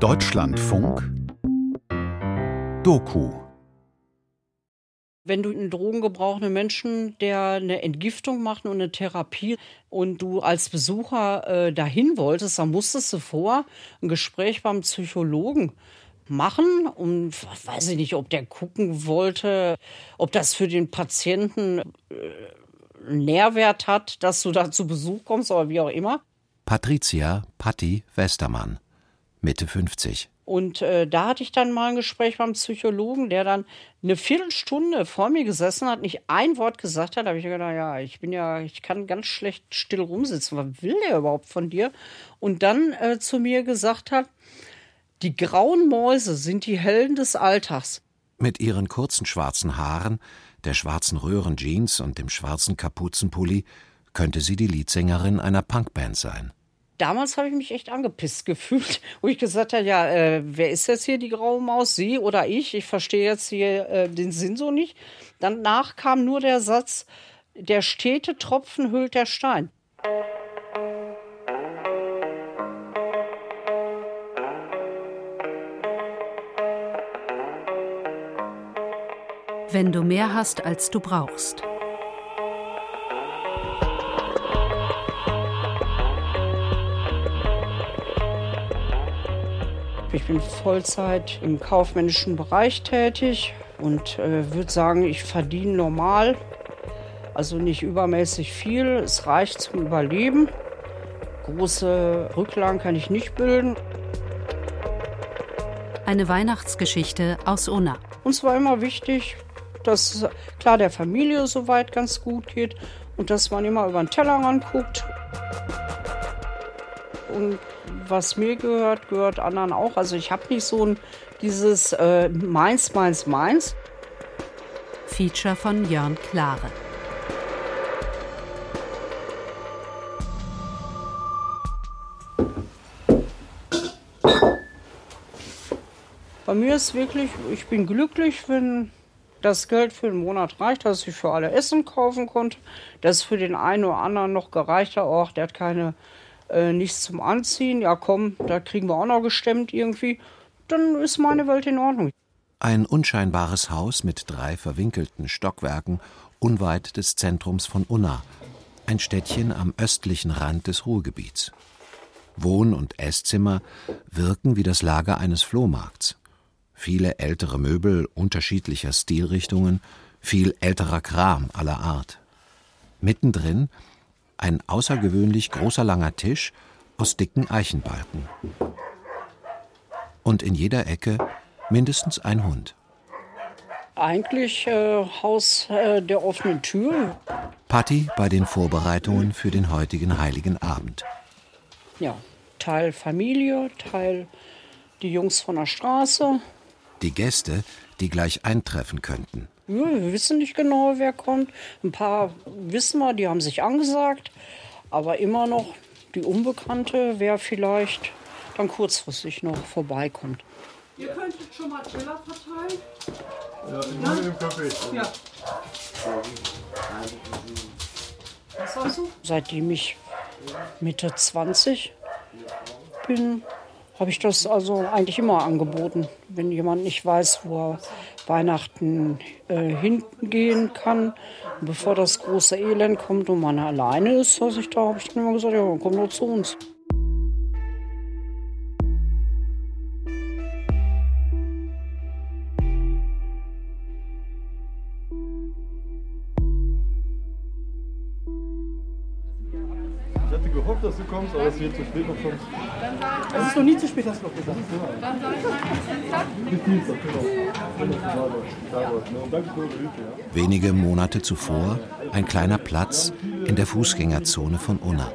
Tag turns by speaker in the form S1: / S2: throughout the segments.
S1: Deutschlandfunk Doku
S2: wenn du einen drogengebrauchenden Menschen, der eine Entgiftung macht und eine Therapie und du als Besucher äh, dahin wolltest, dann musstest du vor ein Gespräch beim Psychologen machen und weiß ich nicht, ob der gucken wollte, ob das für den Patienten äh, Nährwert hat, dass du da zu Besuch kommst oder wie auch immer.
S1: Patricia Patti Westermann, Mitte 50.
S2: Und äh, da hatte ich dann mal ein Gespräch beim Psychologen, der dann eine Viertelstunde vor mir gesessen hat, nicht ein Wort gesagt hat. Da habe ich gedacht, ja, ich bin ja, ich kann ganz schlecht still rumsitzen. Was will der überhaupt von dir? Und dann äh, zu mir gesagt hat, die grauen Mäuse sind die Helden des Alltags.
S1: Mit ihren kurzen schwarzen Haaren, der schwarzen Röhrenjeans und dem schwarzen Kapuzenpulli könnte sie die Leadsängerin einer Punkband sein
S2: damals habe ich mich echt angepisst gefühlt, wo ich gesagt habe, ja, äh, wer ist jetzt hier die graue Maus, Sie oder ich? Ich verstehe jetzt hier äh, den Sinn so nicht. Danach kam nur der Satz, der stete Tropfen hüllt der Stein.
S3: Wenn du mehr hast, als du brauchst.
S2: Ich bin Vollzeit im kaufmännischen Bereich tätig und äh, würde sagen, ich verdiene normal, also nicht übermäßig viel. Es reicht zum Überleben. Große Rücklagen kann ich nicht bilden.
S3: Eine Weihnachtsgeschichte aus Unna.
S2: Uns war immer wichtig, dass klar der Familie soweit ganz gut geht und dass man immer über den Tellerrand guckt. Und was mir gehört, gehört anderen auch. Also ich habe nicht so ein dieses äh, Meins, Meins, Meins.
S3: Feature von Jörn Klare.
S2: Bei mir ist wirklich, ich bin glücklich, wenn das Geld für den Monat reicht, dass ich für alle Essen kaufen konnte. Das ist für den einen oder anderen noch gereicht. Auch der hat keine äh, nichts zum Anziehen, ja komm, da kriegen wir auch noch gestemmt irgendwie, dann ist meine Welt in Ordnung.
S1: Ein unscheinbares Haus mit drei verwinkelten Stockwerken unweit des Zentrums von Unna, ein Städtchen am östlichen Rand des Ruhrgebiets. Wohn- und Esszimmer wirken wie das Lager eines Flohmarkts. Viele ältere Möbel unterschiedlicher Stilrichtungen, viel älterer Kram aller Art. Mittendrin ein außergewöhnlich großer langer Tisch aus dicken Eichenbalken. Und in jeder Ecke mindestens ein Hund.
S2: Eigentlich äh, Haus äh, der offenen Tür.
S1: Patti bei den Vorbereitungen für den heutigen Heiligen Abend.
S2: Ja, Teil Familie, Teil die Jungs von der Straße.
S1: Die Gäste, die gleich eintreffen könnten.
S2: Wir wissen nicht genau, wer kommt. Ein paar wissen wir, die haben sich angesagt. Aber immer noch die Unbekannte, wer vielleicht dann kurzfristig noch vorbeikommt.
S4: Ihr könntet schon mal Teller verteilen.
S5: Ja, ich mache im Café.
S4: Ja.
S2: Was hast du? Seitdem ich Mitte 20 bin, habe ich das also eigentlich immer angeboten. Wenn jemand nicht weiß, wo er Weihnachten äh, hingehen kann, bevor das große Elend kommt und man alleine ist, dass ich da habe ich dann immer gesagt, ja, komm doch zu uns.
S5: Gehofft, dass du kommst, wird zu spät noch kommst.
S4: Es ist noch nie zu spät, hast du noch gesagt.
S5: Ja.
S1: Wenige Monate zuvor ein kleiner Platz in der Fußgängerzone von Unna.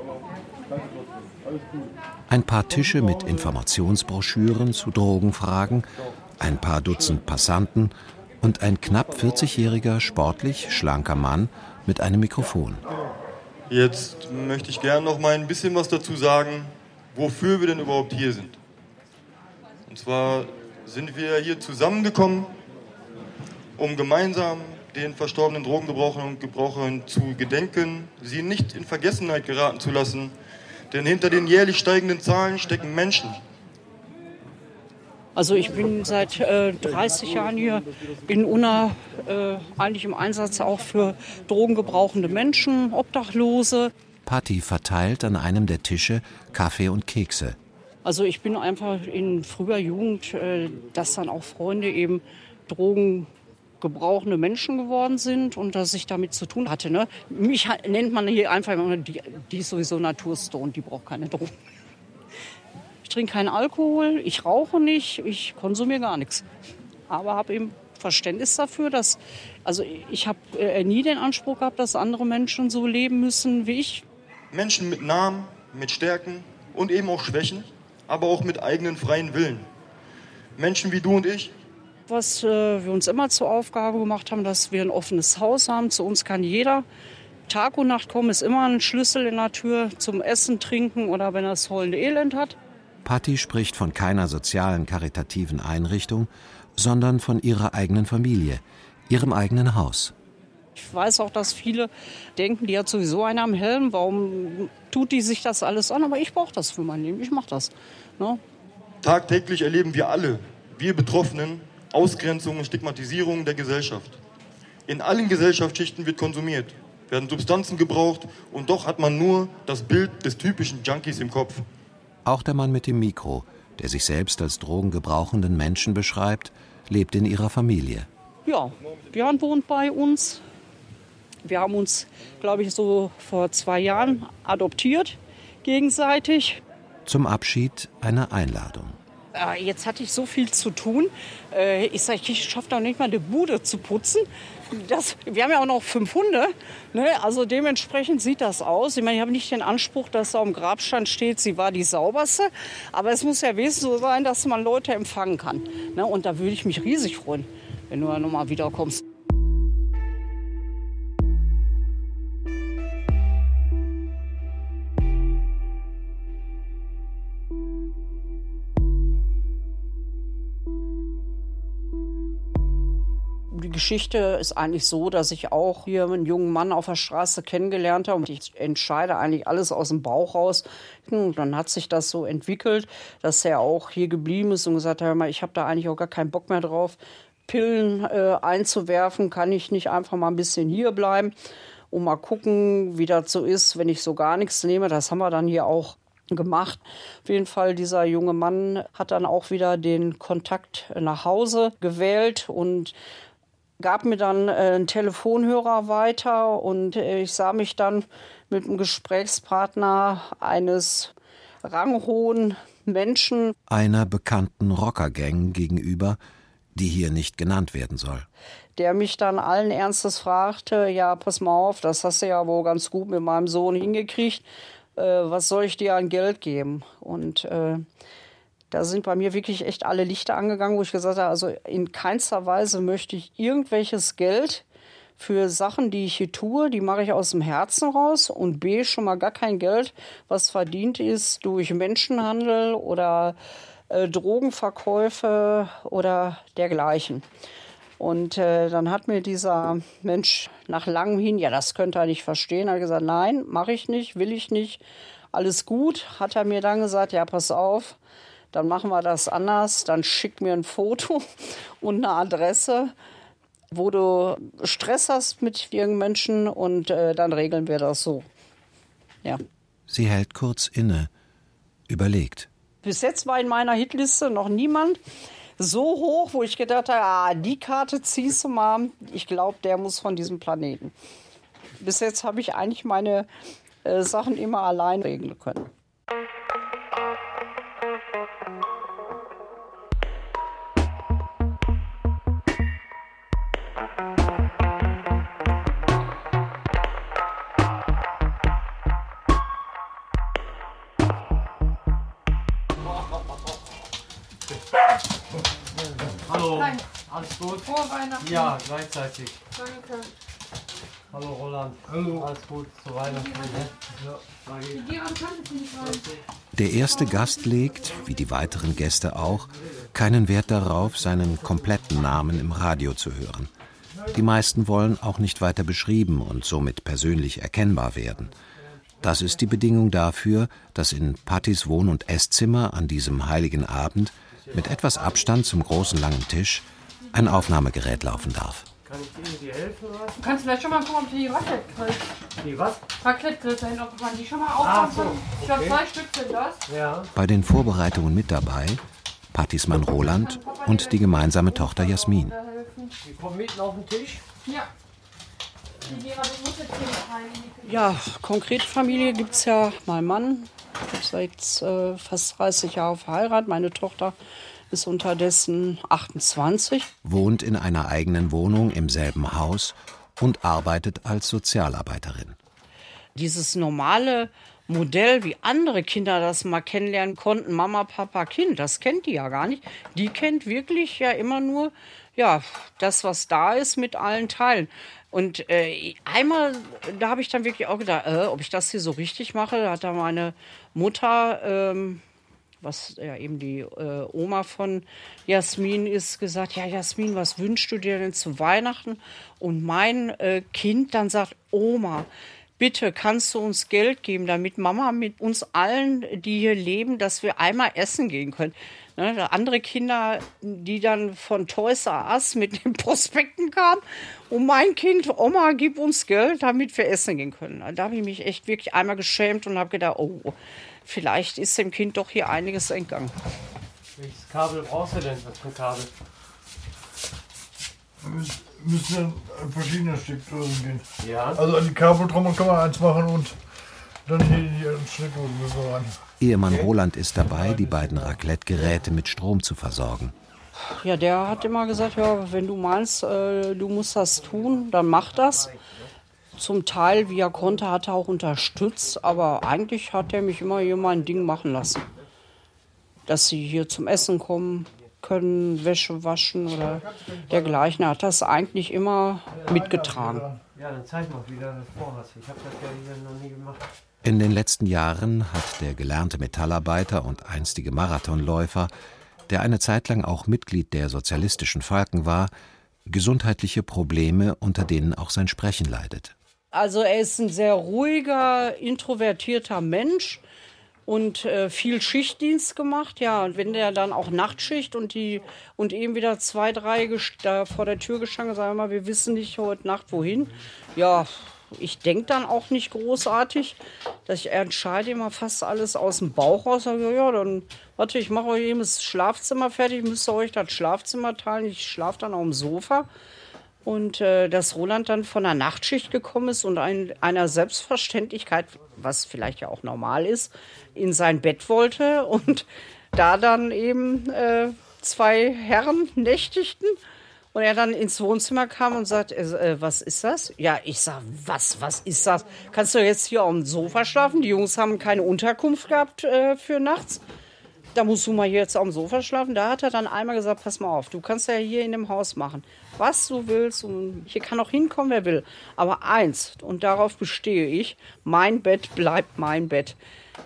S1: Ein paar Tische mit Informationsbroschüren zu Drogenfragen, ein paar Dutzend Passanten und ein knapp 40-jähriger, sportlich schlanker Mann mit einem Mikrofon.
S6: Jetzt möchte ich gerne noch mal ein bisschen was dazu sagen, wofür wir denn überhaupt hier sind. Und zwar sind wir hier zusammengekommen, um gemeinsam den verstorbenen Drogengebrauchern und Gebrauchern zu gedenken, sie nicht in Vergessenheit geraten zu lassen, denn hinter den jährlich steigenden Zahlen stecken Menschen.
S2: Also ich bin seit äh, 30 Jahren hier in Unna äh, eigentlich im Einsatz auch für drogengebrauchende Menschen, Obdachlose.
S1: Patti verteilt an einem der Tische Kaffee und Kekse.
S2: Also ich bin einfach in früher Jugend, äh, dass dann auch Freunde eben drogengebrauchende Menschen geworden sind und dass ich damit zu tun hatte. Ne? Mich nennt man hier einfach, die, die ist sowieso Naturstone, die braucht keine Drogen trinke keinen Alkohol, ich rauche nicht, ich konsumiere gar nichts. Aber habe eben Verständnis dafür, dass, also ich habe äh, nie den Anspruch gehabt, dass andere Menschen so leben müssen wie ich.
S6: Menschen mit Namen, mit Stärken und eben auch Schwächen, aber auch mit eigenen freien Willen. Menschen wie du und ich.
S2: Was äh, wir uns immer zur Aufgabe gemacht haben, dass wir ein offenes Haus haben. Zu uns kann jeder Tag und Nacht kommen, ist immer ein Schlüssel in der Tür zum Essen, Trinken oder wenn er das heulende Elend hat.
S1: Patti spricht von keiner sozialen karitativen Einrichtung, sondern von ihrer eigenen Familie, ihrem eigenen Haus.
S2: Ich weiß auch, dass viele denken, die hat sowieso einen am Helm, warum tut die sich das alles an? Aber ich brauche das für mein Leben, ich mache das. Ne?
S6: Tagtäglich erleben wir alle, wir Betroffenen, Ausgrenzung und Stigmatisierung der Gesellschaft. In allen Gesellschaftsschichten wird konsumiert, werden Substanzen gebraucht und doch hat man nur das Bild des typischen Junkies im Kopf.
S1: Auch der Mann mit dem Mikro, der sich selbst als drogengebrauchenden Menschen beschreibt, lebt in ihrer Familie.
S2: Ja, Björn wohnt bei uns. Wir haben uns, glaube ich, so vor zwei Jahren adoptiert, gegenseitig.
S1: Zum Abschied eine Einladung.
S2: Äh, jetzt hatte ich so viel zu tun. Äh, ich sage, ich schaffe doch nicht mal eine Bude zu putzen. Das, wir haben ja auch noch fünf Hunde. Ne? Also dementsprechend sieht das aus. Ich meine, ich habe nicht den Anspruch, dass da am Grabstand steht, sie war die sauberste. Aber es muss ja wesentlich so sein, dass man Leute empfangen kann. Ne? Und da würde ich mich riesig freuen, wenn du da nochmal wiederkommst. Geschichte ist eigentlich so, dass ich auch hier einen jungen Mann auf der Straße kennengelernt habe und ich entscheide eigentlich alles aus dem Bauch raus. Und dann hat sich das so entwickelt, dass er auch hier geblieben ist und gesagt hat, ich habe da eigentlich auch gar keinen Bock mehr drauf, Pillen äh, einzuwerfen, kann ich nicht einfach mal ein bisschen hier bleiben und mal gucken, wie das so ist, wenn ich so gar nichts nehme. Das haben wir dann hier auch gemacht. Auf jeden Fall, dieser junge Mann hat dann auch wieder den Kontakt nach Hause gewählt und gab mir dann äh, einen Telefonhörer weiter und äh, ich sah mich dann mit einem Gesprächspartner eines ranghohen Menschen.
S1: Einer bekannten Rockergang gegenüber, die hier nicht genannt werden soll.
S2: Der mich dann allen Ernstes fragte, ja, pass mal auf, das hast du ja wohl ganz gut mit meinem Sohn hingekriegt, äh, was soll ich dir an Geld geben? Und äh, da sind bei mir wirklich echt alle Lichter angegangen, wo ich gesagt habe, also in keinster Weise möchte ich irgendwelches Geld für Sachen, die ich hier tue, die mache ich aus dem Herzen raus und B schon mal gar kein Geld, was verdient ist durch Menschenhandel oder äh, Drogenverkäufe oder dergleichen. Und äh, dann hat mir dieser Mensch nach langem hin, ja, das könnte er nicht verstehen, hat gesagt, nein, mache ich nicht, will ich nicht, alles gut. Hat er mir dann gesagt, ja, pass auf, dann machen wir das anders, dann schick mir ein Foto und eine Adresse, wo du Stress hast mit irgendeinem Menschen und äh, dann regeln wir das so. Ja.
S1: Sie hält kurz inne, überlegt.
S2: Bis jetzt war in meiner Hitliste noch niemand so hoch, wo ich gedacht habe, ah, die Karte ziehst du mal. Ich glaube, der muss von diesem Planeten. Bis jetzt habe ich eigentlich meine äh, Sachen immer allein regeln können.
S7: Ja, gleichzeitig. Danke. Hallo Roland. Hallo. Alles gut zu Weihnachten. Ja,
S1: Der erste Gast legt, wie die weiteren Gäste auch, keinen Wert darauf, seinen kompletten Namen im Radio zu hören. Die meisten wollen auch nicht weiter beschrieben und somit persönlich erkennbar werden. Das ist die Bedingung dafür, dass in Pattys Wohn- und Esszimmer an diesem heiligen Abend mit etwas Abstand zum großen langen Tisch ein Aufnahmegerät laufen darf.
S7: Kann ich dir helfen? Oder?
S4: Du kannst vielleicht schon mal gucken, ob du die Raclette kriegst.
S7: Die was?
S4: Raclette da hinten, ob man die schon mal
S7: Ah,
S4: aufmachen
S7: so,
S4: Ich glaube,
S7: okay.
S4: zwei Stück sind das.
S7: Ja.
S1: Bei den Vorbereitungen mit dabei Pattys Mann Roland und die gemeinsame Tochter Jasmin.
S7: Die kommen mitten auf den Tisch.
S4: Ja.
S2: Ja, konkret Familie gibt es ja mein Mann, seit äh, fast 30 Jahren verheiratet. Meine Tochter ist unterdessen 28.
S1: wohnt in einer eigenen Wohnung im selben Haus und arbeitet als Sozialarbeiterin.
S2: Dieses normale Modell, wie andere Kinder das mal kennenlernen konnten, Mama, Papa, Kind, das kennt die ja gar nicht. Die kennt wirklich ja immer nur ja, das, was da ist, mit allen Teilen. Und äh, einmal, da habe ich dann wirklich auch gedacht, äh, ob ich das hier so richtig mache. Da hat da meine Mutter, ähm, was ja eben die äh, Oma von Jasmin ist, gesagt, ja Jasmin, was wünschst du dir denn zu Weihnachten? Und mein äh, Kind dann sagt, Oma, bitte kannst du uns Geld geben, damit Mama mit uns allen, die hier leben, dass wir einmal essen gehen können. Ne, andere Kinder, die dann von Toys R Us mit den Prospekten kamen und mein Kind, Oma, gib uns Geld, damit wir essen gehen können. Da habe ich mich echt wirklich einmal geschämt und habe gedacht, oh, vielleicht ist dem Kind doch hier einiges entgangen.
S7: Welches Kabel brauchst du denn? Was für ein Kabel?
S5: Wir müssen dann an verschiedene Steckdosen gehen.
S7: Ja.
S5: Also an die Kabeltrommel kann man eins machen und dann hier die Steckdosen müssen wir rein.
S1: Ehemann Roland ist dabei, die beiden Raclette-Geräte mit Strom zu versorgen.
S2: Ja, der hat immer gesagt, ja, wenn du meinst, äh, du musst das tun, dann mach das. Zum Teil, wie er konnte, hat er auch unterstützt, aber eigentlich hat er mich immer hier mein Ding machen lassen. Dass sie hier zum Essen kommen können, Wäsche waschen oder dergleichen. Er hat das eigentlich immer mitgetragen.
S7: Ja, dann zeig mal, wie du das vorhast. Ich habe das ja hier noch nie gemacht.
S1: In den letzten Jahren hat der gelernte Metallarbeiter und einstige Marathonläufer, der eine Zeit lang auch Mitglied der sozialistischen Falken war, gesundheitliche Probleme, unter denen auch sein Sprechen leidet.
S2: Also er ist ein sehr ruhiger, introvertierter Mensch und äh, viel Schichtdienst gemacht. Ja, und wenn der dann auch Nachtschicht und die und eben wieder zwei, drei da vor der Tür gestanden, sagen wir mal, wir wissen nicht heute Nacht wohin. Ja, ich denke dann auch nicht großartig, dass ich entscheide immer fast alles aus dem Bauch raus. Ja, ja, dann warte, ich mache euch eben das Schlafzimmer fertig, müsst ihr euch das Schlafzimmer teilen. Ich schlafe dann auf dem Sofa. Und äh, dass Roland dann von der Nachtschicht gekommen ist und ein, einer Selbstverständlichkeit, was vielleicht ja auch normal ist, in sein Bett wollte und da dann eben äh, zwei Herren nächtigten und er dann ins Wohnzimmer kam und sagt, äh, was ist das? Ja, ich sag, was, was ist das? Kannst du jetzt hier auf dem Sofa schlafen? Die Jungs haben keine Unterkunft gehabt äh, für nachts da musst du mal hier jetzt auf dem Sofa schlafen. Da hat er dann einmal gesagt, pass mal auf, du kannst ja hier in dem Haus machen, was du willst. Und hier kann auch hinkommen, wer will. Aber eins, und darauf bestehe ich, mein Bett bleibt mein Bett.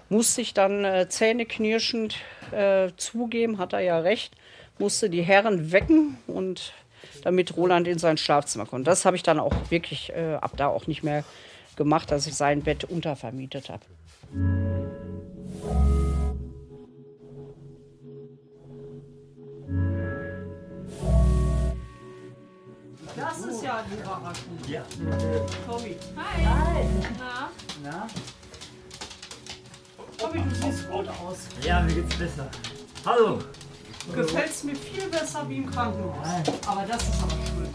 S2: Musste ich dann äh, zähneknirschend äh, zugeben, hat er ja recht, musste die Herren wecken und damit Roland in sein Schlafzimmer konnte. Das habe ich dann auch wirklich äh, ab da auch nicht mehr gemacht, dass ich sein Bett untervermietet habe. Das ist ja die Überraschung. Ja. Tommy. Hi. Na?
S7: Na?
S2: Tommy, du siehst gut aus.
S7: Ja, mir geht's besser. Hallo.
S2: Gefällt's mir viel besser wie im Krankenhaus. Aber das ist aber schön,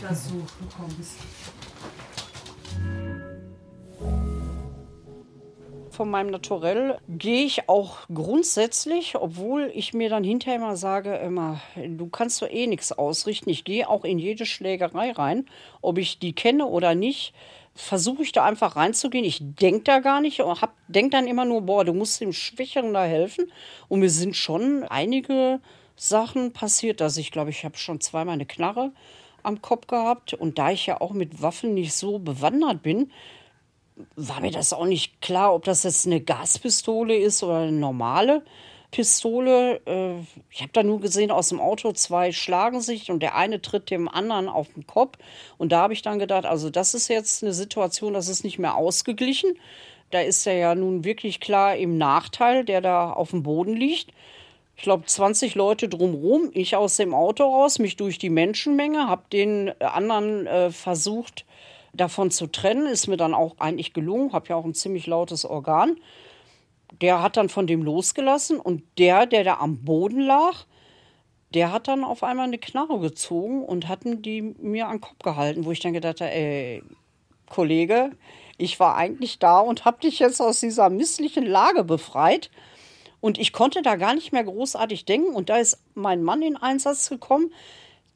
S2: dass du gekommen bist. Von meinem Naturell gehe ich auch grundsätzlich, obwohl ich mir dann hinterher immer sage, immer, du kannst doch eh nichts ausrichten. Ich gehe auch in jede Schlägerei rein, ob ich die kenne oder nicht. Versuche ich da einfach reinzugehen. Ich denke da gar nicht und denke dann immer nur, boah, du musst dem Schwächeren da helfen. Und mir sind schon einige Sachen passiert, dass ich glaube, ich habe schon zweimal eine Knarre am Kopf gehabt. Und da ich ja auch mit Waffen nicht so bewandert bin, war mir das auch nicht klar, ob das jetzt eine Gaspistole ist oder eine normale Pistole. Äh, Ich habe da nur gesehen, aus dem Auto zwei schlagen sich und der eine tritt dem anderen auf den Kopf. Und da habe ich dann gedacht, also das ist jetzt eine Situation, das ist nicht mehr ausgeglichen. Da ist er ja nun wirklich klar im Nachteil, der da auf dem Boden liegt. ich glaube, 20 Leute drumherum, ich aus dem Auto raus, mich durch die Menschenmenge, habe den anderen äh, versucht, davon zu trennen. Ist mir dann auch eigentlich gelungen, habe ja auch ein ziemlich lautes Organ. Der hat dann von dem losgelassen und der, der da am Boden lag, der hat dann auf einmal eine Knarre gezogen und hatten die mir an den Kopf gehalten, wo ich dann gedacht habe, ey, Kollege, ich war eigentlich da und habe dich jetzt aus dieser misslichen Lage befreit. Und ich konnte da gar nicht mehr großartig denken. Und da ist mein Mann in Einsatz gekommen.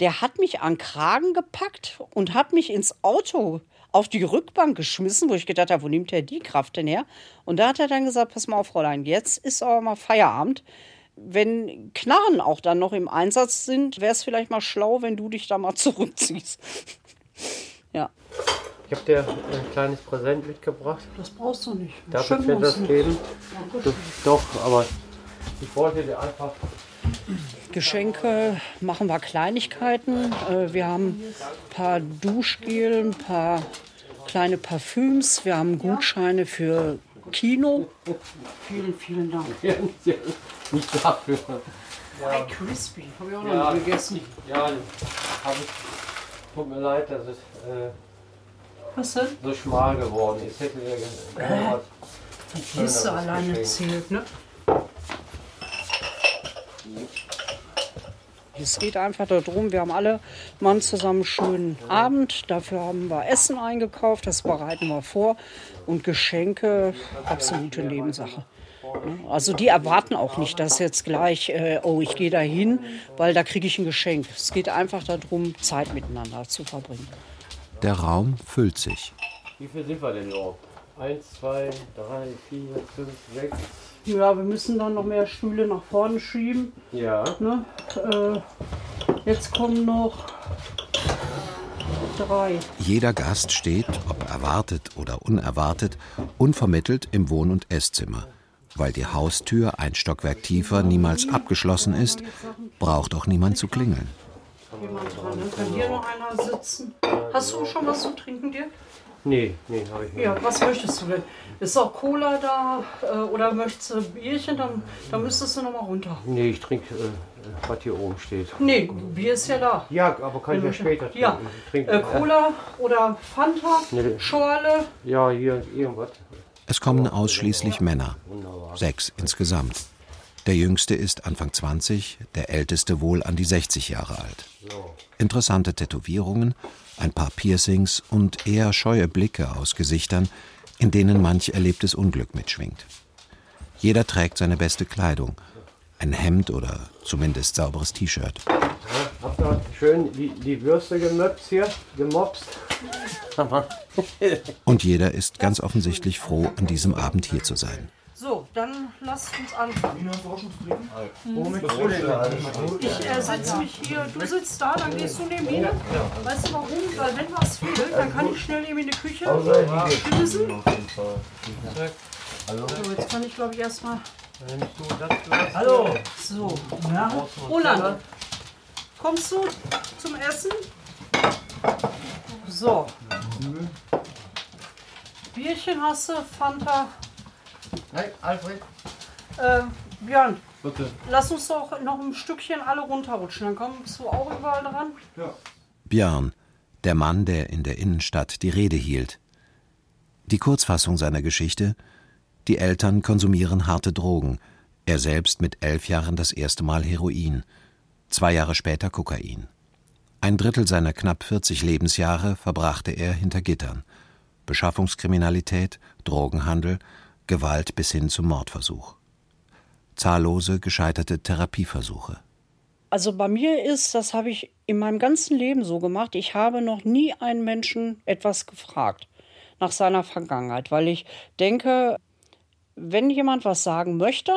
S2: Der hat mich an Kragen gepackt und hat mich ins Auto auf die Rückbank geschmissen, wo ich gedacht habe, wo nimmt er die Kraft denn her? Und da hat er dann gesagt, pass mal auf, Fräulein, jetzt ist aber mal Feierabend. Wenn Knarren auch dann noch im Einsatz sind, wäre es vielleicht mal schlau, wenn du dich da mal zurückziehst. ja.
S7: Ich habe dir ein kleines Präsent mitgebracht.
S2: Das brauchst du nicht.
S7: Darf ich dir das geben? Du, doch, aber ich wollte dir einfach.
S2: Geschenke machen wir Kleinigkeiten. Äh, Wir haben ein paar Duschgel, ein paar kleine Parfüms. Wir haben Gutscheine für Kino. Vielen, vielen Dank.
S7: Nicht dafür.
S2: Ei Crispy, habe ich auch noch
S7: Ja.
S2: nicht gegessen.
S7: Ja, habe ich. Tut mir leid, dass es äh,
S2: Was denn?
S7: so schmal geworden ist. Hätte der gerne was
S2: Die Liste
S7: Schöneres
S2: alleine zählt, ne? Es geht einfach darum, wir haben alle Mann zusammen einen schönen Abend. Dafür haben wir Essen eingekauft, das bereiten wir vor. Und Geschenke, absolute Nebensache. Ne? Also die erwarten auch nicht, dass jetzt gleich, äh, oh, ich gehe da hin, weil da kriege ich ein Geschenk. Es geht einfach darum, Zeit miteinander zu verbringen.
S1: Der Raum füllt sich.
S7: Wie viel sind wir denn überhaupt? Eins, zwei, drei, vier, fünf, sechs.
S2: Ja, wir müssen dann noch mehr Stühle nach vorne schieben.
S7: Ja.
S2: Ne? Äh, jetzt kommen noch drei.
S1: Jeder Gast steht, ob erwartet oder unerwartet, unvermittelt im Wohn- und Esszimmer. Weil die Haustür ein Stockwerk tiefer niemals abgeschlossen ist, braucht auch niemand zu klingeln.
S2: Jemand dran. Dann kann hier noch einer sitzen. Hast du schon was zu trinken, dir?
S7: Nee, nee, habe ich nicht.
S2: Ja, was möchtest du denn? Ist auch Cola da äh, oder möchtest du Bierchen? Dann, dann müsstest du noch mal runter.
S7: Nee, ich trinke, äh, was hier oben steht.
S2: Nee, Bier ist ja da.
S7: Ja, aber kann ich ja später trinken.
S2: Ja,
S7: Ich trinke,
S2: äh, Cola oder Fanta,
S7: Nee.
S2: Schorle.
S7: Ja, hier irgendwas.
S1: Es kommen ausschließlich Männer.
S7: Wunderbar.
S1: Sechs insgesamt. Der jüngste ist Anfang 20, der älteste wohl an die 60 Jahre alt. Interessante Tätowierungen, ein paar Piercings und eher scheue Blicke aus Gesichtern, in denen manch erlebtes Unglück mitschwingt. Jeder trägt seine beste Kleidung, ein Hemd oder zumindest sauberes T-Shirt.
S7: Habt ihr schön die, die Würste gemöpst hier, gemopst?
S1: Und jeder ist ganz offensichtlich froh, an diesem Abend hier zu sein.
S2: So, dann lasst uns anfangen. Ich äh, setze mich hier, du sitzt da, dann gehst du neben mir. Weißt du warum? Weil wenn was fehlt, dann kann ich schnell eben in die Küche lösen. So, jetzt kann ich glaube ich erstmal.
S7: Hallo!
S2: So, ja. Roland, kommst du zum Essen? So. Bierchen hast du, Fanta.
S5: Nein, Alfred.
S2: Äh, Björn,
S5: Bitte.
S2: lass uns doch noch ein Stückchen alle runterrutschen. Dann kommst du auch überall dran.
S1: Björn, der Mann, der in der Innenstadt die Rede hielt. Die Kurzfassung seiner Geschichte: Die Eltern konsumieren harte Drogen. Er selbst mit elf Jahren das erste Mal Heroin. Zwei Jahre später Kokain. Ein Drittel seiner knapp 40 Lebensjahre verbrachte er hinter Gittern. Beschaffungskriminalität, Drogenhandel, Gewalt bis hin zum Mordversuch. Zahllose gescheiterte Therapieversuche.
S2: Also bei mir ist, das habe ich in meinem ganzen Leben so gemacht, ich habe noch nie einen Menschen etwas gefragt nach seiner Vergangenheit, weil ich denke, wenn jemand was sagen möchte,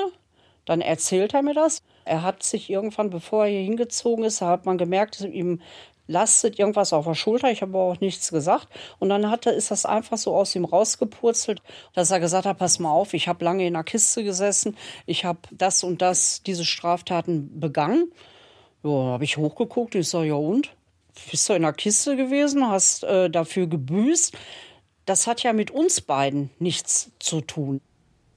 S2: dann erzählt er mir das. Er hat sich irgendwann, bevor er hier hingezogen ist, hat man gemerkt, ihm lastet irgendwas auf der Schulter. Ich habe auch nichts gesagt. Und dann hat er, ist das einfach so aus ihm rausgepurzelt, dass er gesagt hat, pass mal auf, ich habe lange in der Kiste gesessen, ich habe das und das, diese Straftaten begangen. Ja, habe ich hochgeguckt, ich sage, ja und? Bist du in der Kiste gewesen, hast äh, dafür gebüßt? Das hat ja mit uns beiden nichts zu tun.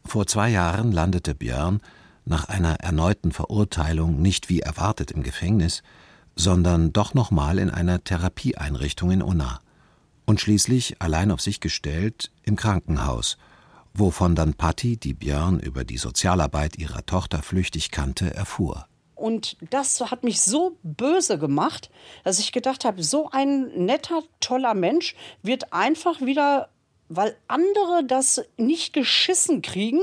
S1: Vor zwei Jahren landete Björn, nach einer erneuten Verurteilung nicht wie erwartet im Gefängnis, sondern doch nochmal in einer Therapieeinrichtung in Unna und schließlich allein auf sich gestellt im Krankenhaus, wovon dann Patti, die Björn über die Sozialarbeit ihrer Tochter flüchtig kannte, erfuhr.
S2: Und das hat mich so böse gemacht, dass ich gedacht habe, so ein netter, toller Mensch wird einfach wieder, weil andere das nicht geschissen kriegen,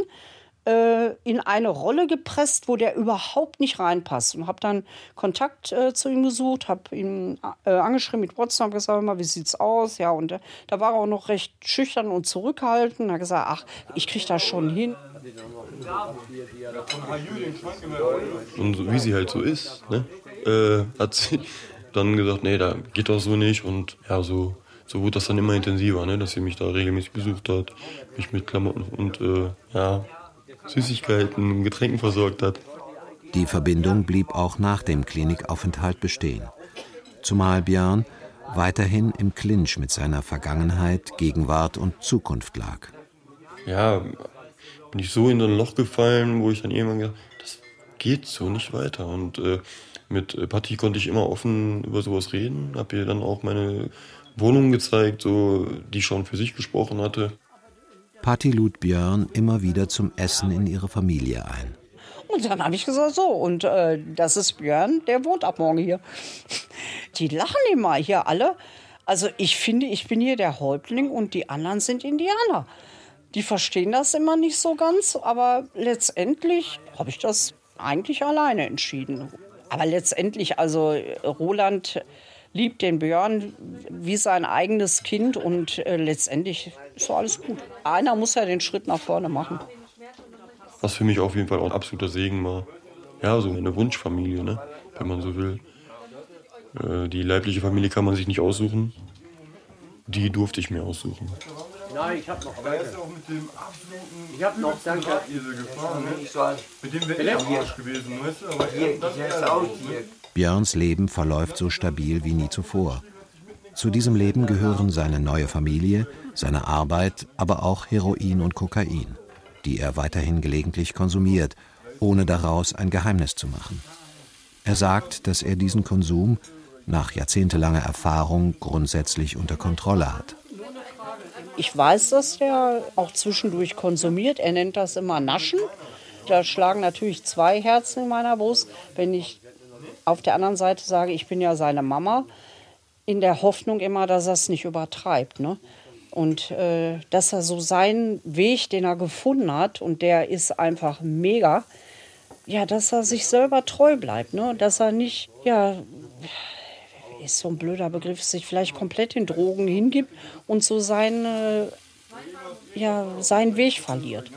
S2: in eine Rolle gepresst, wo der überhaupt nicht reinpasst. Und habe dann Kontakt äh, zu ihm gesucht, habe ihn äh, angeschrieben mit WhatsApp, gesagt, mal, wie sieht's aus? Ja, und äh, da war er auch noch recht schüchtern und zurückhaltend. Er hat gesagt, ach, ich kriege das schon hin.
S6: Und wie sie halt so ist, ne, äh, hat sie dann gesagt, nee, da geht das so nicht. Und ja, so, so wurde das dann immer intensiver, ne, dass sie mich da regelmäßig besucht hat, mich mit Klamotten und äh, ja, Süßigkeiten, Getränken versorgt hat.
S1: Die Verbindung blieb auch nach dem Klinikaufenthalt bestehen. Zumal Björn weiterhin im Clinch mit seiner Vergangenheit, Gegenwart und Zukunft lag.
S6: Ja, bin ich so in ein Loch gefallen, wo ich dann irgendwann gedacht das geht so nicht weiter. Und äh, mit Patti konnte ich immer offen über sowas reden, habe ihr dann auch meine Wohnung gezeigt, so, die schon für sich gesprochen hatte.
S1: Patti lud Björn immer wieder zum Essen in ihre Familie ein.
S2: Und dann habe ich gesagt, so, und äh, das ist Björn, der wohnt ab morgen hier. Die lachen immer hier alle. Also ich finde, ich bin hier der Häuptling und die anderen sind Indianer. Die verstehen das immer nicht so ganz, aber letztendlich habe ich das eigentlich alleine entschieden. Aber letztendlich, also Roland liebt den Björn wie sein eigenes Kind und äh, letztendlich ist so alles gut. Einer muss ja den Schritt nach vorne machen.
S6: Was für mich auf jeden Fall auch ein absoluter Segen war. Ja, so eine Wunschfamilie, ne? wenn man so will. Äh, die leibliche Familie kann man sich nicht aussuchen. Die durfte ich mir aussuchen.
S7: Nein, ich habe noch.
S6: Aber er ist auch mit dem absoluten
S7: Ich hab noch, danke.
S6: Drahtesel gefahren. Ne? Mit dem wäre ich am Arsch gewesen, weißt du? Aber
S7: Hier,
S6: er, er
S7: ist auch
S6: ne?
S1: Björns Leben verläuft so stabil wie nie zuvor. Zu diesem Leben gehören seine neue Familie, seine Arbeit, aber auch Heroin und Kokain, die er weiterhin gelegentlich konsumiert, ohne daraus ein Geheimnis zu machen. Er sagt, dass er diesen Konsum nach jahrzehntelanger Erfahrung grundsätzlich unter Kontrolle hat.
S2: Ich weiß, dass der auch zwischendurch konsumiert. Er nennt das immer Naschen. Da schlagen natürlich zwei Herzen in meiner Brust. Wenn ich auf der anderen Seite sage, ich bin ja seine Mama, in der Hoffnung immer, dass er es nicht übertreibt. Ne? Und äh, dass er so seinen Weg, den er gefunden hat, und der ist einfach mega, ja, dass er sich selber treu bleibt. Ne? Dass er nicht, ja, ist so ein blöder Begriff, sich vielleicht komplett in Drogen hingibt und so seine, ja, seinen Weg verliert.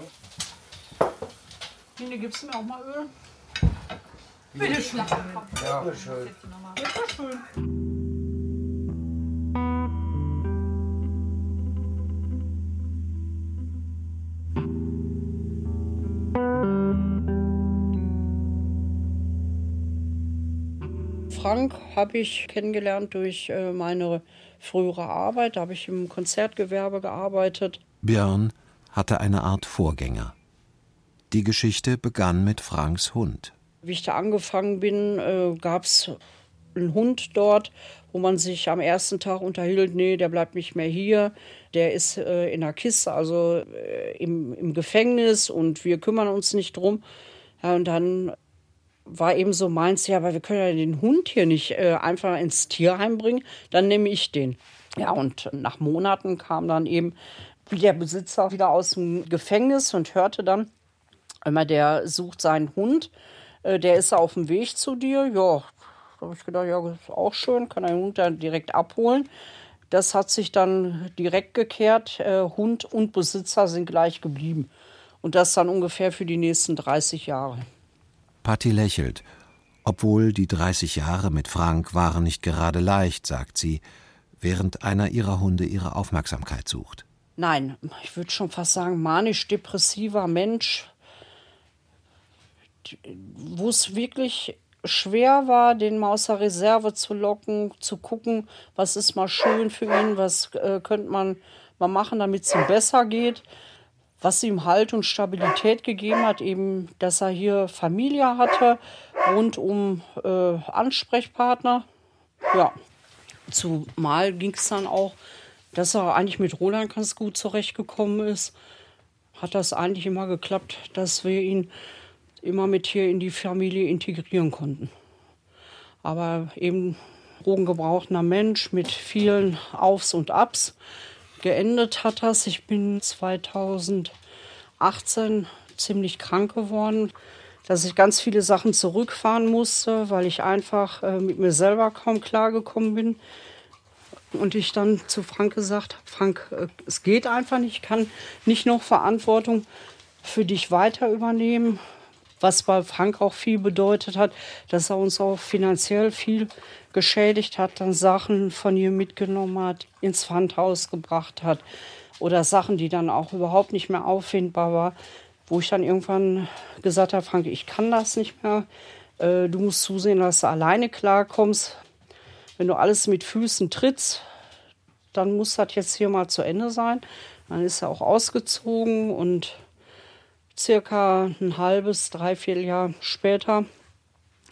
S2: Hine, gibst du mir auch mal Öl? Bitte schön.
S7: Ja, schön.
S2: Bitte schön. Frank habe ich kennengelernt durch äh, meine frühere Arbeit. Da habe ich im Konzertgewerbe gearbeitet.
S1: Björn hatte eine Art Vorgänger. Die Geschichte begann mit Franks Hund.
S2: Wie ich da angefangen bin, äh, gab es einen Hund dort, wo man sich am ersten Tag unterhielt, nee, der bleibt nicht mehr hier, der ist äh, in der Kiste, also äh, im, im Gefängnis und wir kümmern uns nicht drum. Ja, und dann war eben so meins, ja, aber wir können ja den Hund hier nicht äh, einfach ins Tierheim bringen, dann nehme ich den. Ja, und nach Monaten kam dann eben der Besitzer wieder aus dem Gefängnis und hörte dann, immer der sucht seinen Hund, äh, der ist auf dem Weg zu dir. Ja, da habe ich gedacht, ja, das ist auch schön, kann den Hund dann direkt abholen. Das hat sich dann direkt gekehrt. Äh, Hund und Besitzer sind gleich geblieben. Und das dann ungefähr für die nächsten 30 Jahre.
S1: Patti lächelt. Obwohl die 30 Jahre mit Frank waren nicht gerade leicht, sagt sie, während einer ihrer Hunde ihre Aufmerksamkeit sucht.
S2: Nein, ich würde schon fast sagen, manisch-depressiver Mensch, wo es wirklich schwer war, den mal aus der Reserve zu locken, zu gucken, was ist mal schön für ihn, was äh, könnte man mal machen, damit es ihm besser geht. was ihm Halt und Stabilität gegeben hat, eben, dass er hier Familie hatte, rund um äh, Ansprechpartner. Ja, zumal ging es dann auch, dass er eigentlich mit Roland ganz gut zurechtgekommen ist. Hat das eigentlich immer geklappt, dass wir ihn immer mit hier in die Familie integrieren konnten. Aber eben drogengebrauchender Mensch mit vielen Aufs und Abs. Geendet hat das. Ich bin 2018 ziemlich krank geworden, dass ich ganz viele Sachen zurückfahren musste, weil ich einfach äh, mit mir selber kaum klargekommen bin. Und ich dann zu Frank gesagt habe, Frank, äh, es geht einfach nicht, ich kann nicht noch Verantwortung für dich weiter übernehmen. Was bei Frank auch viel bedeutet hat, dass er uns auch finanziell viel geschädigt hat, dann Sachen von ihr mitgenommen hat, ins Pfandhaus gebracht hat oder Sachen, die dann auch überhaupt nicht mehr auffindbar war, wo ich dann irgendwann gesagt habe, Frank, ich kann das nicht mehr. Äh, du musst zusehen, dass du alleine klarkommst. Wenn du alles mit Füßen trittst, dann muss das jetzt hier mal zu Ende sein. Dann ist er auch ausgezogen und circa ein halbes, dreiviertel Jahr später,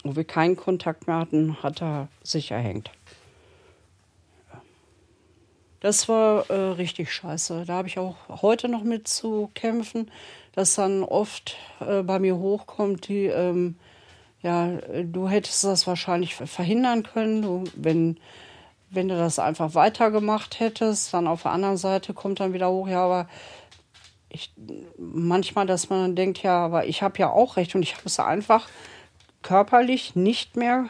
S2: wo wir keinen Kontakt mehr hatten, hat er sich erhängt. Das war äh, richtig scheiße. Da habe ich auch heute noch mit zu kämpfen, dass dann oft äh, bei mir hochkommt, die, ähm, ja, du hättest das wahrscheinlich verhindern können, du, wenn, wenn du das einfach weitergemacht hättest. Dann auf der anderen Seite kommt dann wieder hoch, ja, aber ich, manchmal, dass man denkt, ja, aber ich habe ja auch recht und ich habe es einfach körperlich nicht mehr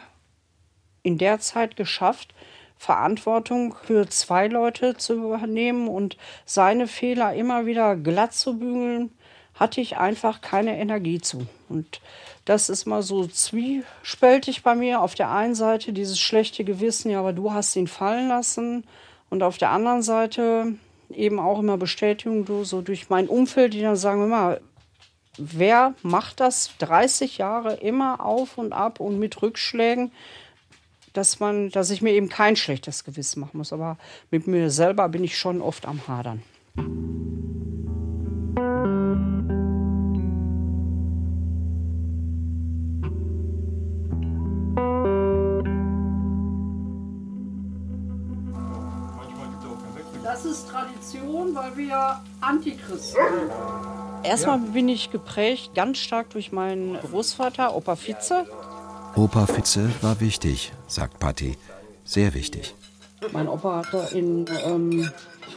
S2: in der Zeit geschafft, Verantwortung für zwei Leute zu übernehmen und seine Fehler immer wieder glatt zu bügeln, hatte ich einfach keine Energie zu. Und das ist mal so zwiespältig bei mir. Auf der einen Seite dieses schlechte Gewissen, ja, aber du hast ihn fallen lassen. Und auf der anderen Seite eben auch immer Bestätigung so durch mein Umfeld, die dann sagen immer, wer macht das 30 Jahre immer auf und ab und mit Rückschlägen, dass man, dass ich mir eben kein schlechtes Gewissen machen muss. Aber mit mir selber bin ich schon oft am Hadern. Das ist Tradition, weil wir Antichristen sind. Erstmal bin ich geprägt ganz stark durch meinen Großvater, Opa Fitze.
S1: Opa Fitze war wichtig, sagt Patti. Sehr wichtig.
S2: Mein Opa hatte in ähm,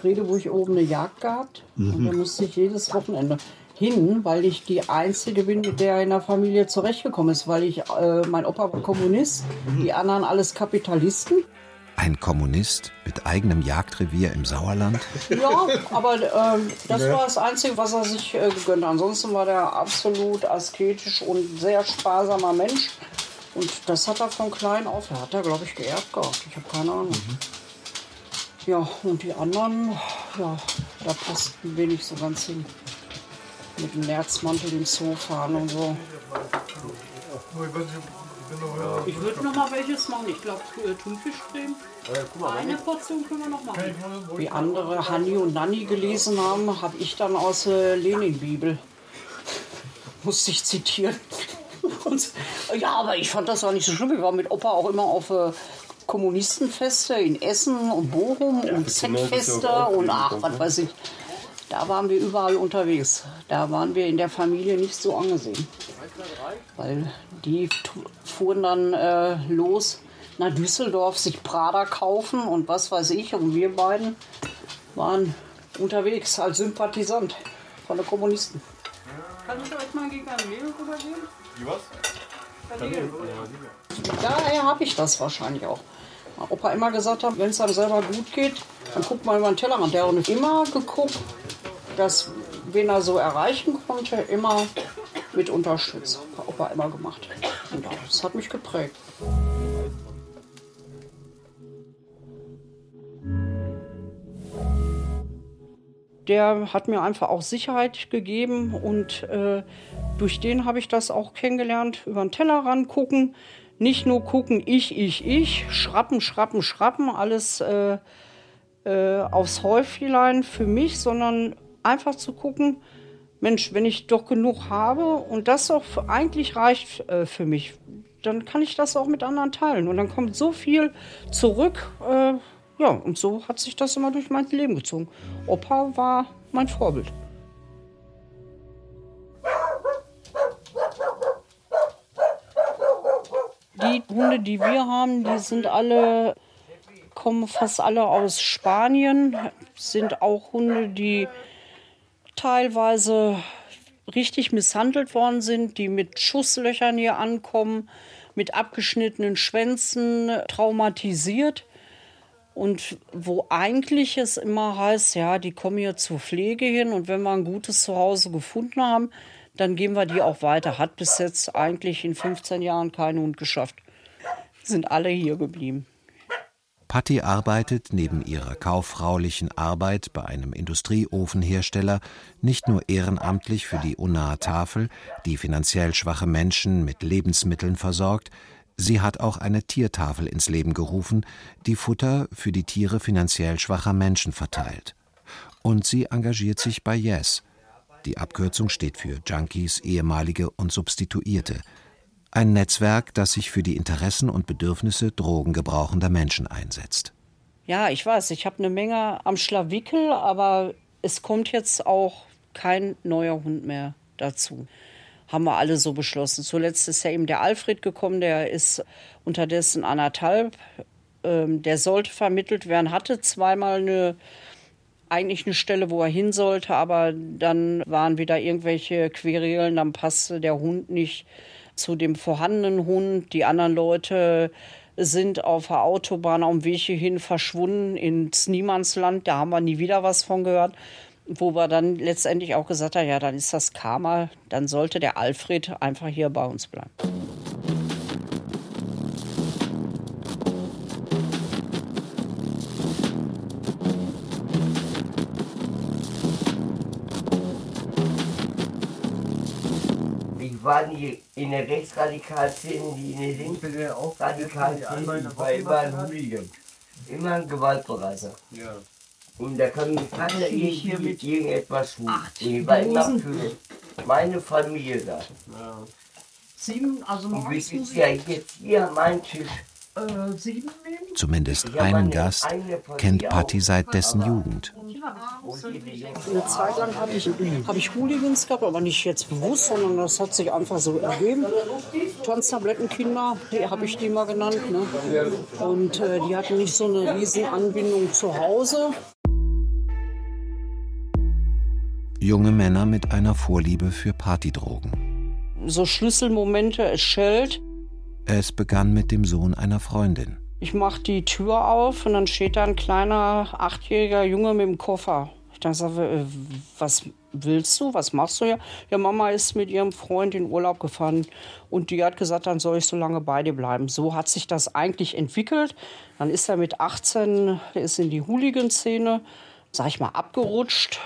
S2: Fredeburg oben eine Jagd gehabt. Mhm. Und da musste ich jedes Wochenende hin, weil ich die Einzige bin, mit der in der Familie zurechtgekommen ist. Weil ich, äh, mein Opa war Kommunist, mhm. die anderen alles Kapitalisten.
S1: Ein Kommunist mit eigenem Jagdrevier im Sauerland?
S2: Ja, aber ähm, das war das Einzige, was er sich äh, gegönnt hat. Ansonsten war der absolut asketisch und sehr sparsamer Mensch. Und das hat er von klein auf, er hat er, glaube ich, geerbt gehabt. Ich habe keine Ahnung. Mhm. Ja, und die anderen, ja, da passten wenig so ganz hin. Mit dem Nerzmantel, dem Sofa und so. Ich würde noch mal welches machen. Ich glaube, Thunfischcreme. Eine Portion können wir noch machen. Wie andere Hanni und Nanni gelesen haben, habe ich dann aus der Lenin-Bibel. Musste ich zitieren. Und, ja, aber ich fand das auch nicht so schlimm. Wir waren mit Opa auch immer auf äh, Kommunistenfeste in Essen und Bochum ja, und Z-Feste und ach, was weiß ich. Da waren wir überall unterwegs. Da waren wir in der Familie nicht so angesehen. Weil die fuhren dann äh, los nach Düsseldorf, sich Prada kaufen und was weiß ich. Und wir beiden waren unterwegs als Sympathisant von den Kommunisten. Kann ich euch mal gegen ein Mehl rübergehen? Wie was? Daher habe ich das wahrscheinlich auch. Opa immer gesagt hat, wenn es einem selber gut geht, dann guckt man über den Tellerrand. Der hat immer geguckt, dass, wen er so erreichen konnte, immer mit unterstützt. Hat Opa immer gemacht. Und das hat mich geprägt. Der hat mir einfach auch Sicherheit gegeben und äh, durch den habe ich das auch kennengelernt. Über den Tellerrand gucken, nicht nur gucken, ich, ich, ich, schrappen, schrappen, schrappen, alles äh, äh, aufs Häuflein für mich, sondern einfach zu gucken, Mensch, wenn ich doch genug habe und das auch eigentlich reicht äh, für mich, dann kann ich das auch mit anderen teilen. Und dann kommt so viel zurück. Äh, ja, und so hat sich das immer durch mein Leben gezogen. Opa war mein Vorbild. Die Hunde, die wir haben, die sind alle, kommen fast alle aus Spanien, sind auch Hunde, die teilweise richtig misshandelt worden sind, die mit Schusslöchern hier ankommen, mit abgeschnittenen Schwänzen, traumatisiert. Und wo eigentlich es immer heißt, ja, die kommen hier zur Pflege hin und wenn wir ein gutes Zuhause gefunden haben, dann geben wir die auch weiter. Hat bis jetzt eigentlich in 15 Jahren kein Hund geschafft. Sind alle hier geblieben.
S1: Patti arbeitet neben ihrer kauffraulichen Arbeit bei einem Industrieofenhersteller nicht nur ehrenamtlich für die Unnahe Tafel, die finanziell schwache Menschen mit Lebensmitteln versorgt, sie hat auch eine Tiertafel ins Leben gerufen, die Futter für die Tiere finanziell schwacher Menschen verteilt. Und sie engagiert sich bei Yes. Die Abkürzung steht für Junkies, ehemalige und Substituierte – ein Netzwerk, das sich für die Interessen und Bedürfnisse drogengebrauchender Menschen einsetzt.
S2: Ja, ich weiß, ich habe eine Menge am Schlawickel, aber es kommt jetzt auch kein neuer Hund mehr dazu. Haben wir alle so beschlossen. Zuletzt ist ja eben der Alfred gekommen, der ist unterdessen anderthalb. Ähm, der sollte vermittelt werden, hatte zweimal eine eigentlich eine Stelle, wo er hin sollte, aber dann waren wieder irgendwelche Querelen, dann passte der Hund nicht zu dem vorhandenen Hund. Die anderen Leute sind auf der Autobahn am Weg hierhin verschwunden ins Niemandsland. Da haben wir nie wieder was von gehört. Wo wir dann letztendlich auch gesagt haben, ja, dann ist das Karma, dann sollte der Alfred einfach hier bei uns bleiben.
S8: War nie in der Rechtsradikalszene, die in der Linksradikalszene, ich war immer ein Hooligan. Immer ein Gewaltbereiser. Ja. Und da kann keiner irgendwie mit irgendetwas tun. Ich war immer für meine Familie da. Ja.
S2: Sieben, also
S8: Und wir sitzen ja jetzt hier an meinem Tisch.
S2: Äh?
S1: Zumindest einen Gast kennt Patti seit dessen Jugend.
S2: Eine Zeit lang habe ich, hab ich Hooligans gehabt, aber nicht jetzt bewusst, sondern das hat sich einfach so ergeben. Tanztablettenkinder, die habe ich die mal genannt. Ne? Und äh, die hatten nicht so eine riesen Anbindung zu Hause.
S1: Junge Männer mit einer Vorliebe für Partydrogen.
S2: So Schlüsselmomente, es schellt.
S1: Es begann mit dem Sohn einer Freundin.
S2: Ich mache die Tür auf und dann steht da ein kleiner achtjähriger Junge mit dem Koffer. Ich dachte, äh, was willst du? Was machst du hier? Ja, Mama ist mit ihrem Freund in Urlaub gefahren und die hat gesagt, dann soll ich so lange bei dir bleiben. So hat sich das eigentlich entwickelt. Dann ist er mit 18, der ist in die Hooligan-Szene, sag ich mal, abgerutscht.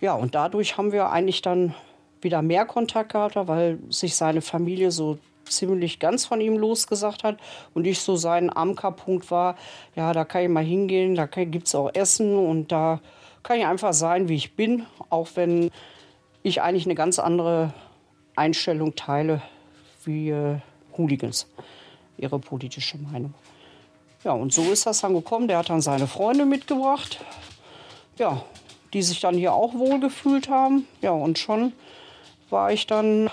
S2: Ja, und dadurch haben wir eigentlich dann wieder mehr Kontakt gehabt, weil sich seine Familie so ziemlich ganz von ihm losgesagt hat und ich so sein Ankerpunkt war, ja, da kann ich mal hingehen, da gibt es auch Essen und da kann ich einfach sein, wie ich bin, auch wenn ich eigentlich eine ganz andere Einstellung teile wie äh, Hooligans, ihre politische Meinung. Ja, und so ist das dann gekommen. Der hat dann seine Freunde mitgebracht, ja, die sich dann hier auch wohlgefühlt haben. Ja, und schon war ich dann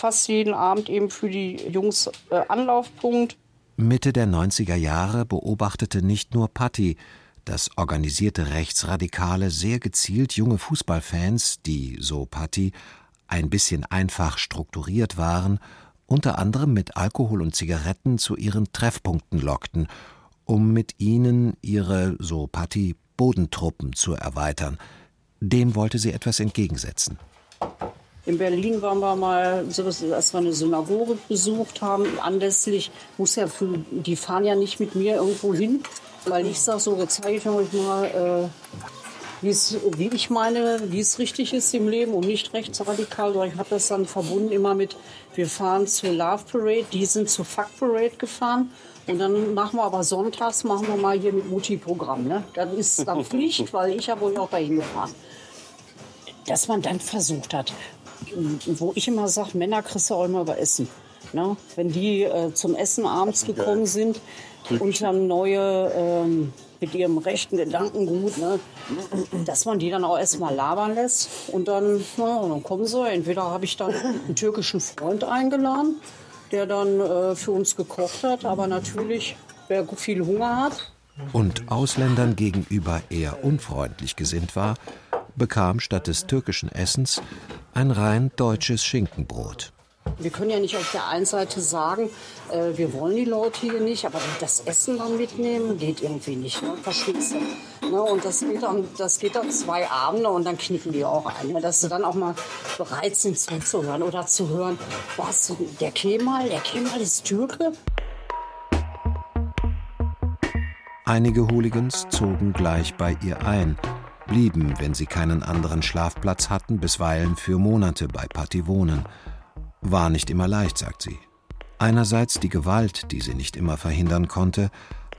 S2: fast jeden Abend eben für die Jungs äh, Anlaufpunkt.
S1: Mitte der 90er Jahre beobachtete nicht nur Patti, dass organisierte Rechtsradikale sehr gezielt junge Fußballfans, die, so Patti, ein bisschen einfach strukturiert waren, unter anderem mit Alkohol und Zigaretten zu ihren Treffpunkten lockten, um mit ihnen ihre, so Patti, Bodentruppen zu erweitern. Dem wollte sie etwas entgegensetzen.
S2: In Berlin waren wir mal, so dass wir eine Synagoge besucht haben. Anlässlich muss ja für, die fahren ja nicht mit mir irgendwo hin, weil ich sage so, jetzt zeige ich euch mal, äh, wie ich meine, wie es richtig ist im Leben und nicht rechtsradikal. Ich habe das dann verbunden immer mit, wir fahren zur Love Parade, die sind zur Fuck Parade gefahren. Und dann machen wir aber sonntags, machen wir mal hier mit Mutti-Programm. Ne? Das ist dann Pflicht, weil ich habe euch auch dahin gefahren dass man dann versucht hat, wo ich immer sage, Männer kriegst du auch immer über Essen. Ne? Wenn die äh, zum Essen abends gekommen sind und haben neue, ähm, mit ihrem rechten Gedankengut, ne? dass man die dann auch erstmal labern lässt. Und dann, na, dann kommen sie. Entweder habe ich dann einen türkischen Freund eingeladen, der dann äh, für uns gekocht hat. Aber natürlich, wer viel Hunger hat,
S1: und Ausländern gegenüber eher unfreundlich gesinnt war, bekam statt des türkischen Essens ein rein deutsches Schinkenbrot.
S2: Wir können ja nicht auf der einen Seite sagen, äh, wir wollen die Leute hier nicht, aber das Essen dann mitnehmen, geht irgendwie nicht. Ne? Verstehst du? Ne? Und das geht, dann, das geht dann zwei Abende und dann knicken die auch ein. Ne? Dass sie dann auch mal bereit sind zuzuhören oder zu hören, was, der Kemal, der Kemal ist Türke?
S1: Einige Hooligans zogen gleich bei ihr ein, blieben, wenn sie keinen anderen Schlafplatz hatten, bisweilen für Monate bei Patti wohnen. War nicht immer leicht, sagt sie. Einerseits die Gewalt, die sie nicht immer verhindern konnte,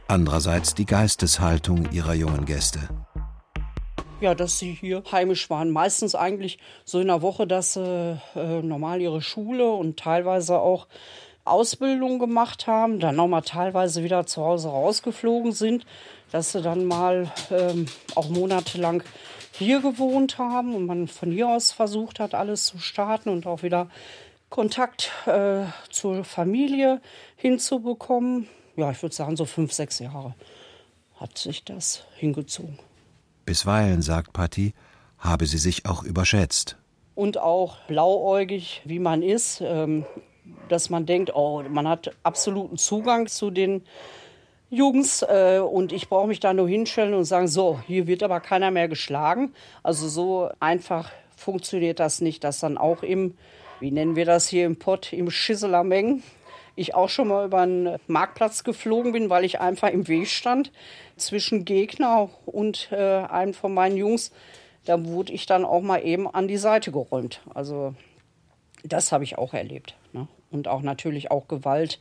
S1: andererseits die Geisteshaltung ihrer jungen Gäste.
S2: Ja, dass sie hier heimisch waren. Meistens eigentlich so in der Woche, dass sie äh, normal ihre Schule und teilweise auch Ausbildung gemacht haben, dann nochmal teilweise wieder zu Hause rausgeflogen sind, dass sie dann mal ähm, auch monatelang hier gewohnt haben und man von hier aus versucht hat, alles zu starten und auch wieder Kontakt äh, zur Familie hinzubekommen. Ja, ich würde sagen, so fünf, sechs Jahre hat sich das hingezogen.
S1: Bisweilen, sagt Patti, habe sie sich auch überschätzt.
S2: Und auch blauäugig, wie man ist. Ähm, dass man denkt, oh, man hat absoluten Zugang zu den Jungs äh, und ich brauche mich da nur hinstellen und sagen, so, hier wird aber keiner mehr geschlagen. Also so einfach funktioniert das nicht, dass dann auch im, wie nennen wir das hier im Pott, im Schisselameng, ich auch schon mal über einen Marktplatz geflogen bin, weil ich einfach im Weg stand zwischen Gegner und äh, einem von meinen Jungs. Da wurde ich dann auch mal eben an die Seite geräumt. Also das habe ich auch erlebt. Und auch natürlich auch Gewalt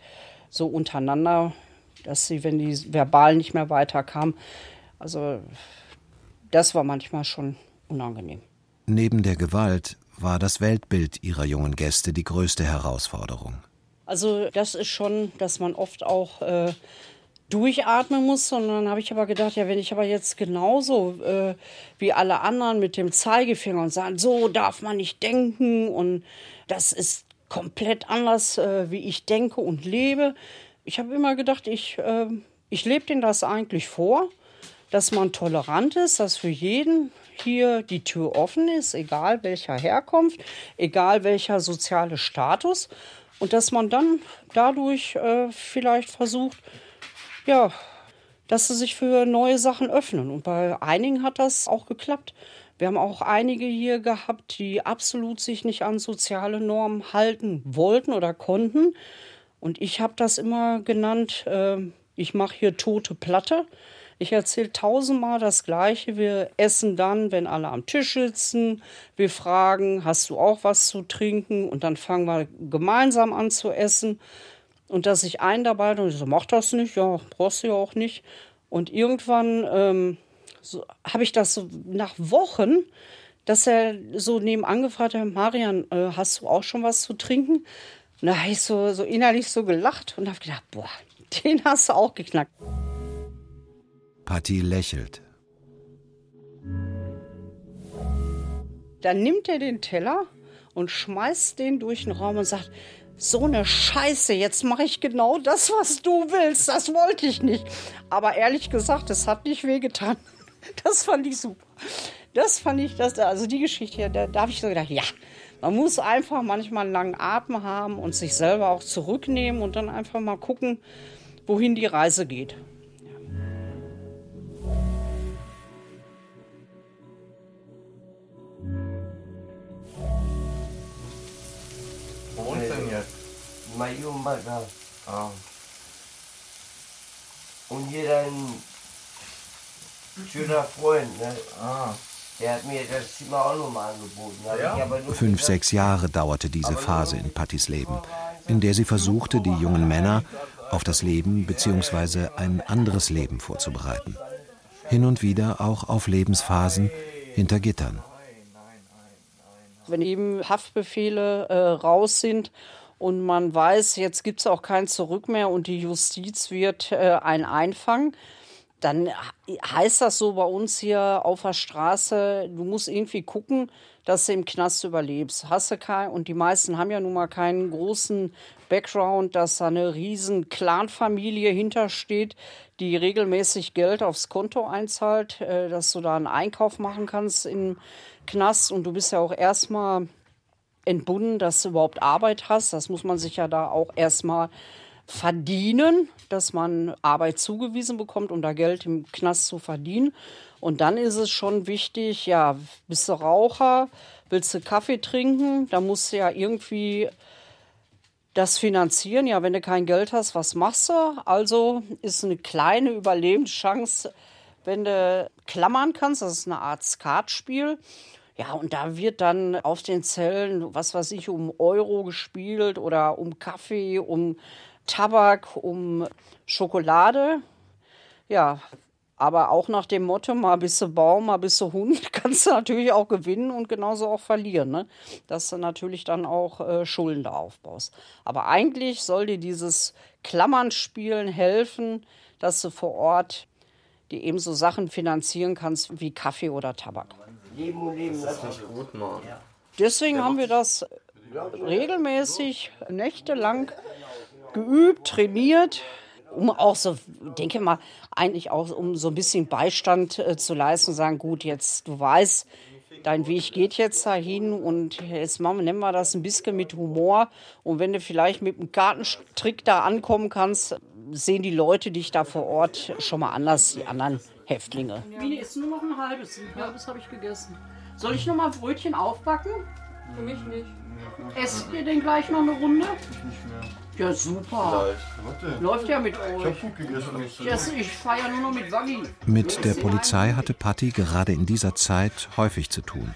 S2: so untereinander, dass sie, wenn die verbal nicht mehr weiterkam, also das war manchmal schon unangenehm.
S1: Neben der Gewalt war das Weltbild ihrer jungen Gäste die größte Herausforderung.
S2: Also das ist schon, dass man oft auch äh, durchatmen muss. Und dann habe ich aber gedacht, ja, wenn ich aber jetzt genauso äh, wie alle anderen mit dem Zeigefinger und sagen, so darf man nicht denken und das ist komplett anders, äh, wie ich denke und lebe. Ich habe immer gedacht, ich, äh, ich lebe denen das eigentlich vor, dass man tolerant ist, dass für jeden hier die Tür offen ist, egal welcher Herkunft, egal welcher soziale Status. Und dass man dann dadurch äh, vielleicht versucht, ja, dass sie sich für neue Sachen öffnen. Und bei einigen hat das auch geklappt. Wir haben auch einige hier gehabt, die absolut sich nicht an soziale Normen halten wollten oder konnten. Und ich habe das immer genannt, äh, ich mache hier tote Platte. Ich erzähle tausendmal das Gleiche. Wir essen dann, wenn alle am Tisch sitzen. Wir fragen, hast du auch was zu trinken? Und dann fangen wir gemeinsam an zu essen. Und dass ich einen dabei und ich so, mach das nicht, ja, brauchst du ja auch nicht. Und irgendwann ähm, so, habe ich das so nach Wochen, dass er so nebenan gefragt hat, Marian, äh, hast du auch schon was zu trinken? Und da habe ich so, so innerlich so gelacht und habe gedacht, boah, den hast du auch geknackt.
S1: Patti lächelt.
S2: Dann nimmt er den Teller und schmeißt den durch den Raum und sagt, so eine Scheiße, jetzt mache ich genau das, was du willst. Das wollte ich nicht. Aber ehrlich gesagt, es hat nicht wehgetan. Das fand ich super. Das fand ich, das, also die Geschichte, da, da habe ich so gedacht, ja, man muss einfach manchmal einen langen Atem haben und sich selber auch zurücknehmen und dann einfach mal gucken, wohin die Reise geht.
S8: Mayumba da. Ah. Und hier dein schöner Freund, ne? Ah. Der hat mir das Zimmer auch nochmal angeboten. Ja?
S1: Fünf, sechs Jahre dauerte diese Phase in Pattys Leben, in der sie versuchte, die jungen Männer auf das Leben bzw. ein anderes Leben vorzubereiten. Hin und wieder auch auf Lebensphasen hinter Gittern.
S2: Wenn eben Haftbefehle äh, raus sind und man weiß, jetzt gibt es auch kein Zurück mehr und die Justiz wird äh, einen einfangen, dann heißt das so bei uns hier auf der Straße, du musst irgendwie gucken, dass du im Knast überlebst. Hast kein, und die meisten haben ja nun mal keinen großen Background, dass da eine riesen Clanfamilie hintersteht, die regelmäßig Geld aufs Konto einzahlt, äh, dass du da einen Einkauf machen kannst im Knast und du bist ja auch erstmal entbunden, dass du überhaupt Arbeit hast. Das muss man sich ja da auch erstmal verdienen, dass man Arbeit zugewiesen bekommt, um da Geld im Knast zu verdienen. Und dann ist es schon wichtig, ja, bist du Raucher, willst du Kaffee trinken, da musst du ja irgendwie das finanzieren. Ja, wenn du kein Geld hast, was machst du? Also ist eine kleine Überlebenschance, wenn du klammern kannst. Das ist eine Art Skatspiel. Ja, und da wird dann auf den Zellen, was weiß ich, um Euro gespielt oder um Kaffee, um Tabak, um Schokolade. Ja, aber auch nach dem Motto, mal bist du Baum, mal bist du Hund, kannst du natürlich auch gewinnen und genauso auch verlieren. Ne? Dass du natürlich dann auch äh, Schulden da aufbaust. Aber eigentlich soll dir dieses Klammernspielen helfen, dass du vor Ort die eben so Sachen finanzieren kannst wie Kaffee oder Tabak.
S8: Leben und leben
S7: Das ist nicht gut, Mann.
S2: Deswegen haben wir das regelmäßig nächtelang geübt, trainiert, um auch so, denke mal, eigentlich auch um so ein bisschen Beistand äh, zu leisten und sagen, gut, jetzt du weißt, dein Weg geht jetzt dahin und jetzt machen, wir- nehmen wir das ein bisschen mit Humor und wenn du vielleicht mit einem Kartentrick da ankommen kannst, sehen die Leute dich da vor Ort schon mal anders, die anderen Häftlinge. Mini, ist nur noch ein halbes. Ein halbes habe ich gegessen. Soll ich noch mal Brötchen aufbacken?
S4: Für mich nicht.
S2: Esst ihr denn gleich noch eine Runde? Ja, super. Läuft ja mit euch. Ich, ich fahre ja nur noch mit Waggi.
S1: Mit der Polizei hatte Patti gerade in dieser Zeit häufig zu tun.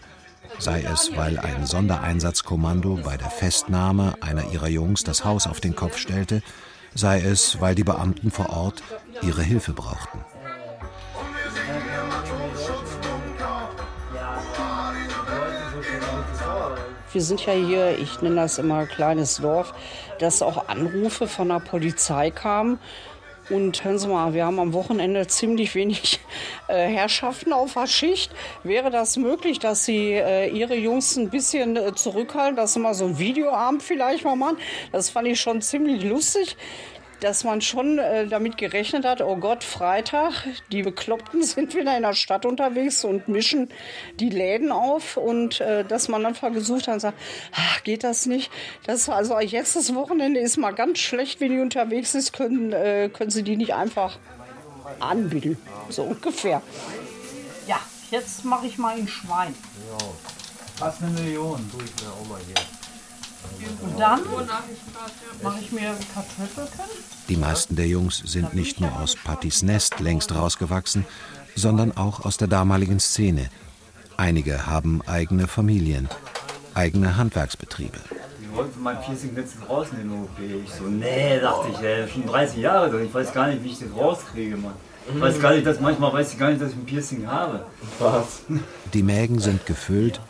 S1: Sei es, weil ein Sondereinsatzkommando bei der Festnahme einer ihrer Jungs das Haus auf den Kopf stellte, sei es, weil die Beamten vor Ort ihre Hilfe brauchten.
S2: Wir sind ja hier, ich nenne das immer kleines Dorf, dass auch Anrufe von der Polizei kamen. Und hören Sie mal, wir haben am Wochenende ziemlich wenig äh, Herrschaften auf der Schicht. Wäre das möglich, dass Sie äh, Ihre Jungs ein bisschen äh, zurückhalten, dass Sie mal so ein Videoabend vielleicht mal machen? Das fand ich schon ziemlich lustig, dass man schon äh, damit gerechnet hat, oh Gott, Freitag, die Bekloppten sind wieder in der Stadt unterwegs und mischen die Läden auf und äh, dass man dann versucht hat und sagt, ach, geht das nicht? Das also jetzt das Wochenende ist mal ganz schlecht, wenn die unterwegs ist, können, äh, können sie die nicht einfach anbieten. So ungefähr. Ja, jetzt mache ich mal ein Schwein.
S7: Fast eine Million. Du, ich will auch mal hier.
S2: Und dann mache ich mir Kartoffelchen.
S1: Die meisten der Jungs sind nicht nur aus Pattis Nest längst rausgewachsen, sondern auch aus der damaligen Szene. Einige haben eigene Familien, eigene Handwerksbetriebe.
S9: Die wollten mein Piercing letztens rausnehmen, OP. Ich so, nee, dachte ich, ey, schon 30 Jahre drin. Ich weiß gar nicht, wie ich das rauskriege, Mann. Ich weiß gar nicht, dass manchmal weiß ich gar nicht, dass ich ein Piercing habe. Was?
S1: Die Mägen sind gefüllt,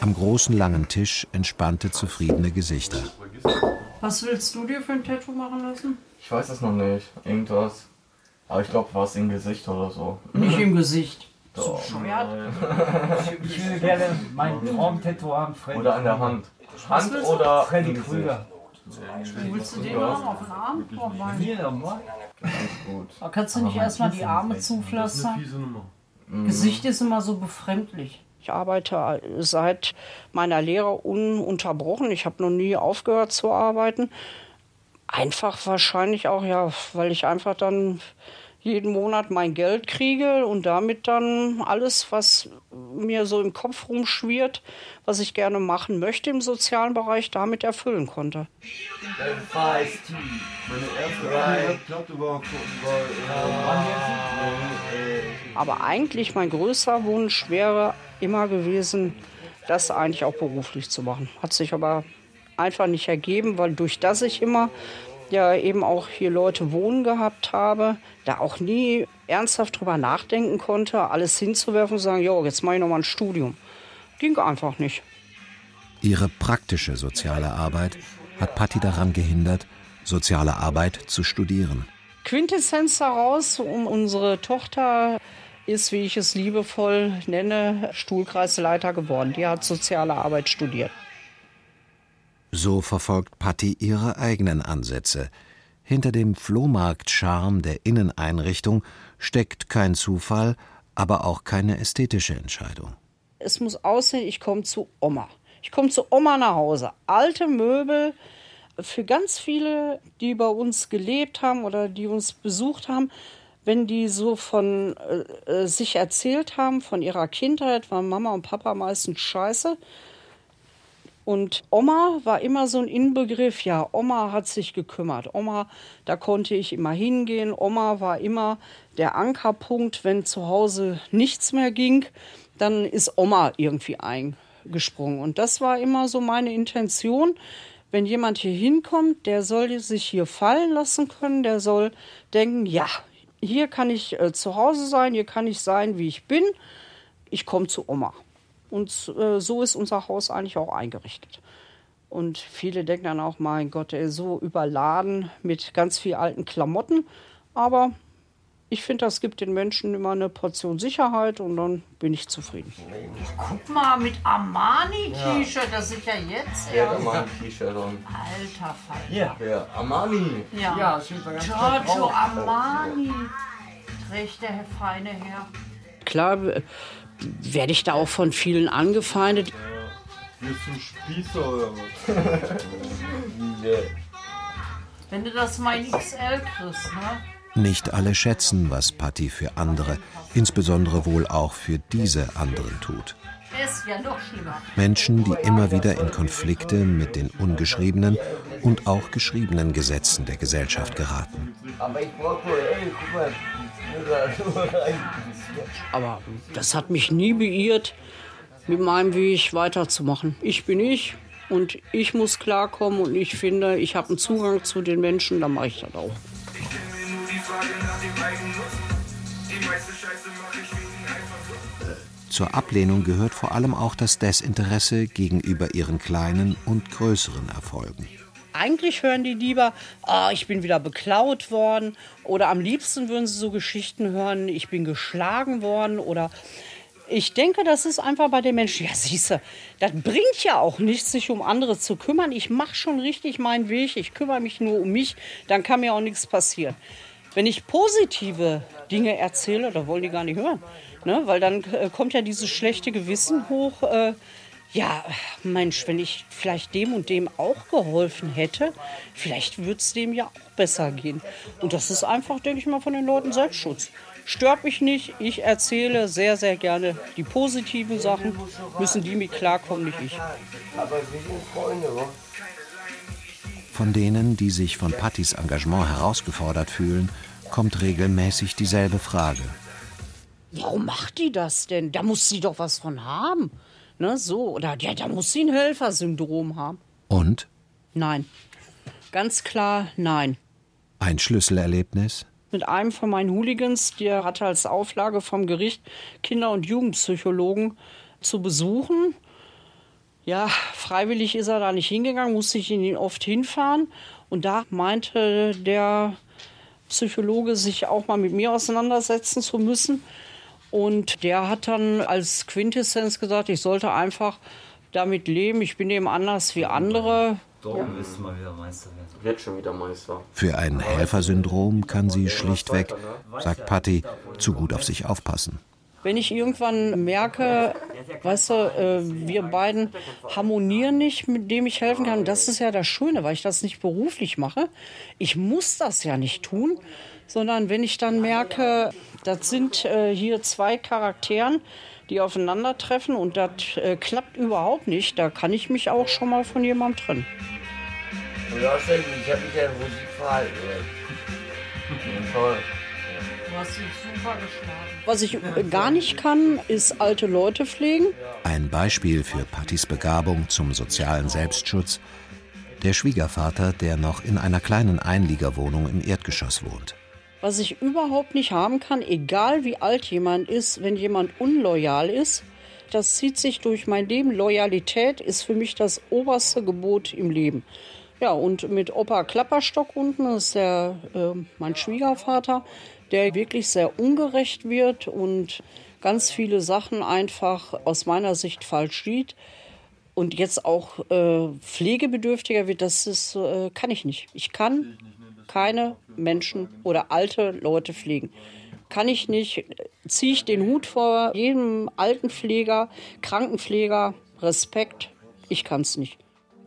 S1: am großen langen Tisch entspannte, zufriedene Gesichter.
S2: Was willst du dir für ein Tattoo machen lassen?
S10: Ich weiß es noch nicht. Irgendwas. Aber ich glaube, was im Gesicht oder so.
S2: Nicht im Gesicht.
S10: Doch.
S9: Ich würde gerne mein Traumtattoo haben, Freddy.
S10: Oder an der Hand.
S2: Was
S10: Hand oder
S9: Freddy. Krüger.
S2: Willst du den haben auf den Arm? Oh, mein.
S9: Hier, nochmal.
S10: Gut.
S2: Da kannst du nicht erstmal die Arme zupflastern? Gesicht ist immer so befremdlich. Ich arbeite seit meiner Lehre ununterbrochen. Ich habe noch nie aufgehört zu arbeiten. Einfach wahrscheinlich auch, ja, weil ich einfach dann jeden Monat mein Geld kriege und damit dann alles, was mir so im Kopf rumschwirrt, was ich gerne machen möchte im sozialen Bereich, damit erfüllen konnte. Aber eigentlich mein größter Wunsch wäre immer gewesen, das eigentlich auch beruflich zu machen. Hat sich aber einfach nicht ergeben, weil durch das ich immer ja eben auch hier Leute wohnen gehabt habe, da auch nie ernsthaft drüber nachdenken konnte, alles hinzuwerfen und sagen, jo, jetzt mache ich noch mal ein Studium. Ging einfach nicht.
S1: Ihre praktische soziale Arbeit hat Patti daran gehindert, soziale Arbeit zu studieren.
S2: Quintessenz daraus, um unsere Tochter ist, wie ich es liebevoll nenne, Stuhlkreisleiter geworden. Die hat soziale Arbeit studiert.
S1: So verfolgt Patti ihre eigenen Ansätze. Hinter dem Flohmarkt-Charme der Inneneinrichtung steckt kein Zufall, aber auch keine ästhetische Entscheidung.
S2: Es muss aussehen, ich komme zu Oma. Ich komme zu Oma nach Hause. Alte Möbel für ganz viele, die bei uns gelebt haben oder die uns besucht haben, wenn die so von äh, äh sich erzählt haben, von ihrer Kindheit, waren Mama und Papa meistens scheiße. Und Oma war immer so ein Inbegriff, ja, Oma hat sich gekümmert. Oma, da konnte ich immer hingehen. Oma war immer der Ankerpunkt, wenn zu Hause nichts mehr ging, dann ist Oma irgendwie eingesprungen. Und das war immer so meine Intention. Wenn jemand hier hinkommt, der soll sich hier fallen lassen können, der soll denken, ja, hier kann ich äh, zu Hause sein, hier kann ich sein, wie ich bin. Ich komme zu Oma. Und äh, so ist unser Haus eigentlich auch eingerichtet. Und viele denken dann auch, mein Gott, er ist so überladen mit ganz viel alten Klamotten. Aber ich finde, das gibt den Menschen immer eine Portion Sicherheit und dann bin ich zufrieden.
S11: Guck mal, mit Armani-T-Shirt, das ist ja jetzt
S10: Ja, Armani-T-Shirt und.
S11: Alter Fall.
S10: Ja, ja, Armani.
S11: Ja,
S10: Ja, steht da ganz
S11: Giorgio. Armani trägt der feine Herr.
S2: Klar äh, werde ich da auch von vielen angefeindet.
S6: Bist du Spießer oder was?
S11: Wenn du das mal in XL kriegst, ne?
S1: Nicht alle schätzen, was Patti für andere, insbesondere wohl auch für diese anderen tut. Menschen, die immer wieder in Konflikte mit den ungeschriebenen und auch geschriebenen Gesetzen der Gesellschaft geraten.
S8: Aber ich brauche nur, ey, guck mal,
S2: Aber das hat mich nie beirrt, mit meinem Weg weiterzumachen. Ich bin ich und ich muss klarkommen und ich finde, ich habe einen Zugang zu den Menschen, dann mache ich das auch.
S1: Zur Ablehnung gehört vor allem auch das Desinteresse gegenüber ihren kleinen und größeren Erfolgen.
S2: Eigentlich hören die lieber, ah, ich bin wieder beklaut worden. Oder am liebsten würden sie so Geschichten hören, ich bin geschlagen worden. Oder ich denke, das ist einfach bei den Menschen, ja, siehste, das bringt ja auch nichts, sich um andere zu kümmern. Ich mache schon richtig meinen Weg, ich kümmere mich nur um mich, dann kann mir auch nichts passieren. Wenn ich positive Dinge erzähle, da wollen die gar nicht hören. Ne? Weil dann äh, kommt ja dieses schlechte Gewissen hoch. Äh, ja, Mensch, wenn ich vielleicht dem und dem auch geholfen hätte, vielleicht würde es dem ja auch besser gehen. Und das ist einfach, denke ich mal, von den Leuten Selbstschutz. Stört mich nicht. Ich erzähle sehr, sehr gerne die positiven Sachen. Müssen die mit klarkommen, nicht ich.
S8: Aber wir sind Freunde, wa?
S1: Von denen, die sich von Pattis Engagement herausgefordert fühlen, kommt regelmäßig dieselbe Frage.
S2: Warum macht die das denn? Da muss sie doch was von haben. Ne, so, oder ja, da muss sie ein Helfersyndrom haben.
S1: Und
S2: Nein. Ganz klar, nein.
S1: ein Schlüsselerlebnis?
S2: Mit einem von meinen Hooligans, der hatte als Auflage vom Gericht Kinder- und Jugendpsychologen zu besuchen. Ja, freiwillig ist er da nicht hingegangen, musste ich ihn oft hinfahren. Und da meinte der Psychologe, sich auch mal mit mir auseinandersetzen zu müssen. Und der hat dann als Quintessenz gesagt, ich sollte einfach damit leben. Ich bin eben anders wie andere.
S9: Darum wirst du mal wieder Meister werden.
S10: Wird schon wieder Meister.
S1: Für ein Helfersyndrom kann sie schlichtweg, sagt Patti, zu gut auf sich aufpassen.
S2: Wenn ich irgendwann merke, weißt du, äh, wir beiden harmonieren nicht, mit dem ich helfen kann, das ist ja das Schöne, weil ich das nicht beruflich mache. Ich muss das ja nicht tun, sondern wenn ich dann merke, das sind äh, hier zwei Charakteren, die aufeinandertreffen und das äh, klappt überhaupt nicht, da kann ich mich auch schon mal von jemandem trennen.
S8: Und außerdem, ich habe mich ja Musik verhalten.
S10: Toll.
S11: Du hast dich super geschlagen.
S2: Was ich gar nicht kann, ist alte Leute pflegen.
S1: Ein Beispiel für Pattis Begabung zum sozialen Selbstschutz. Der Schwiegervater, der noch in einer kleinen Einliegerwohnung im Erdgeschoss wohnt.
S2: Was ich überhaupt nicht haben kann, egal wie alt jemand ist, wenn jemand unloyal ist, Das zieht sich durch mein Leben. Loyalität ist für mich das oberste Gebot im Leben. Ja, und mit Opa Klapperstock unten, das ist der, äh, mein Schwiegervater, der wirklich sehr ungerecht wird und ganz viele Sachen einfach aus meiner Sicht falsch sieht und jetzt auch äh, pflegebedürftiger wird, das ist, äh, kann ich nicht. Ich kann keine Menschen oder alte Leute pflegen. Kann ich nicht, ziehe ich den Hut vor jedem Altenpfleger, Krankenpfleger, Respekt, ich kann es nicht.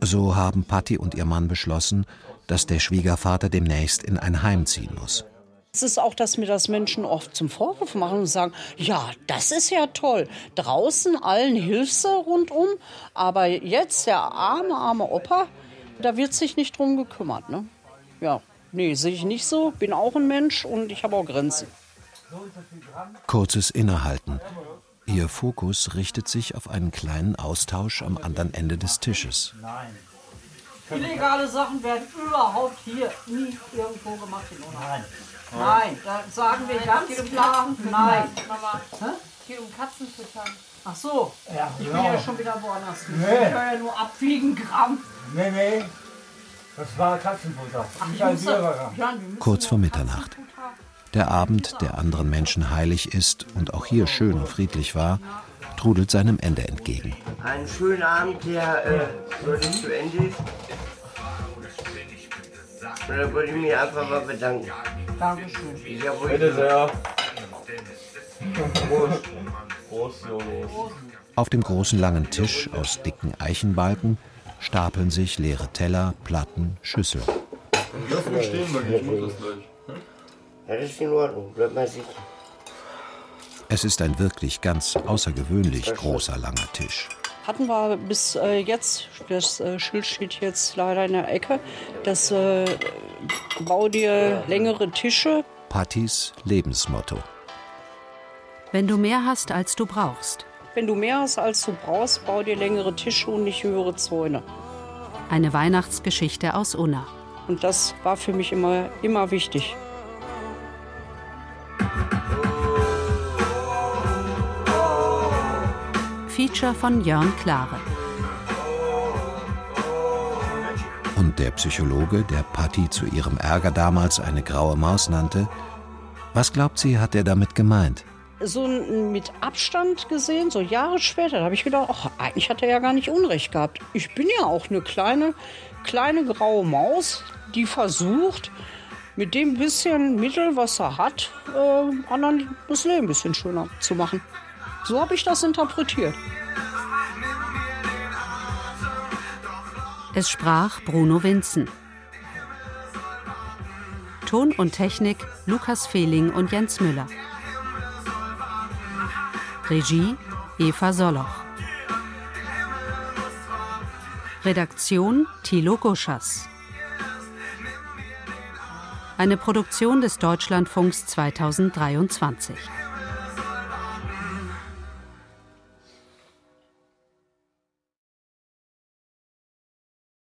S1: So haben Patti und ihr Mann beschlossen, dass der Schwiegervater demnächst in ein Heim ziehen muss.
S2: Es ist auch, dass mir das Menschen oft zum Vorwurf machen und sagen, ja, das ist ja toll. Draußen allen hilfst du rundum, aber jetzt der arme, arme Opa, da wird sich nicht drum gekümmert. Ne? Ja, nee, sehe ich nicht so. Bin auch ein Mensch und ich habe auch Grenzen.
S1: Kurzes Innehalten. Ihr Fokus richtet sich auf einen kleinen Austausch am anderen Ende des Tisches.
S11: Illegale Sachen werden überhaupt hier nie irgendwo gemacht in Ungarn. Nein, da sagen wir ganz klar, nein.
S4: Mama, geht um Katzen füttern.
S11: Ach so,
S9: Ja,
S11: ich
S9: genau.
S11: bin ja schon wieder woanders.
S9: Nee.
S11: Ich höre ja nur abwiegen Gramm.
S9: Nee, nee. Das war Katzenfutter.
S1: Kurz vor Mitternacht. Der Abend, der anderen Menschen heilig ist und auch hier schön und friedlich war, trudelt seinem Ende entgegen.
S8: Einen schönen Abend, der äh, noch nicht zu Ende ist. Und da wollte ich mich einfach mal bedanken.
S11: Dankeschön.
S8: Ich
S10: Bitte sehr. Prost. Prost, Jolos.
S1: Auf dem großen langen Tisch aus dicken Eichenbalken stapeln sich leere Teller, Platten, Schüsseln.
S6: Lass mich stehen, Maggie, ich mach das gleich.
S8: Ja, das ist in Ordnung. Bleib mal sicher.
S1: Es ist ein wirklich ganz außergewöhnlich großer langer Tisch.
S2: Hatten wir bis äh, jetzt, das äh, Schild steht jetzt leider in der Ecke, das äh, bau dir längere Tische.
S1: Pattis Lebensmotto.
S3: Wenn du mehr hast, als du brauchst.
S2: Wenn du mehr hast, als du brauchst, bau dir längere Tische und nicht höhere Zäune.
S3: Eine Weihnachtsgeschichte aus Unna.
S2: Und das war für mich immer, immer wichtig.
S3: Feature von Jörn Klare.
S1: Und der Psychologe, der Patti zu ihrem Ärger damals eine graue Maus nannte, was glaubt sie, hat er damit gemeint?
S2: So mit Abstand gesehen, so Jahre später, da habe ich gedacht, ach, eigentlich hat er ja gar nicht Unrecht gehabt. Ich bin ja auch eine kleine, kleine graue Maus, die versucht, mit dem bisschen Mittel, was er hat, äh, anderen das Leben ein bisschen schöner zu machen. So habe ich das interpretiert.
S3: Es sprach Bruno Winzen. Ton und Technik Lukas Fehling und Jens Müller. Regie Eva Soloch. Redaktion Thilo Guschas. Eine Produktion des Deutschlandfunks 2023.